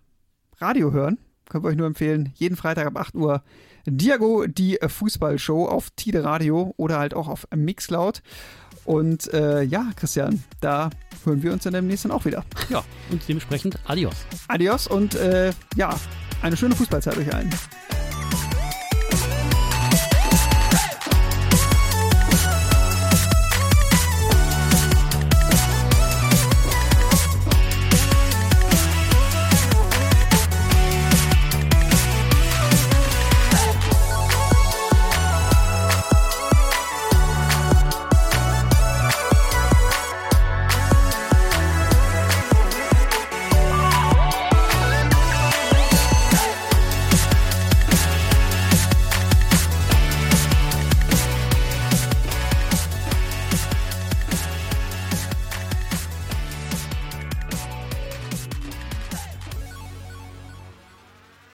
Speaker 1: Radio hören, können wir euch nur empfehlen, jeden Freitag ab 8 Uhr Diago, die äh, Fußballshow auf Tide Radio oder halt auch auf Mixcloud. Und äh, ja, Christian, da hören wir uns dann demnächst dann auch wieder.
Speaker 2: Ja, und dementsprechend adios.
Speaker 1: Adios und äh, ja, eine schöne Fußballzeit euch allen.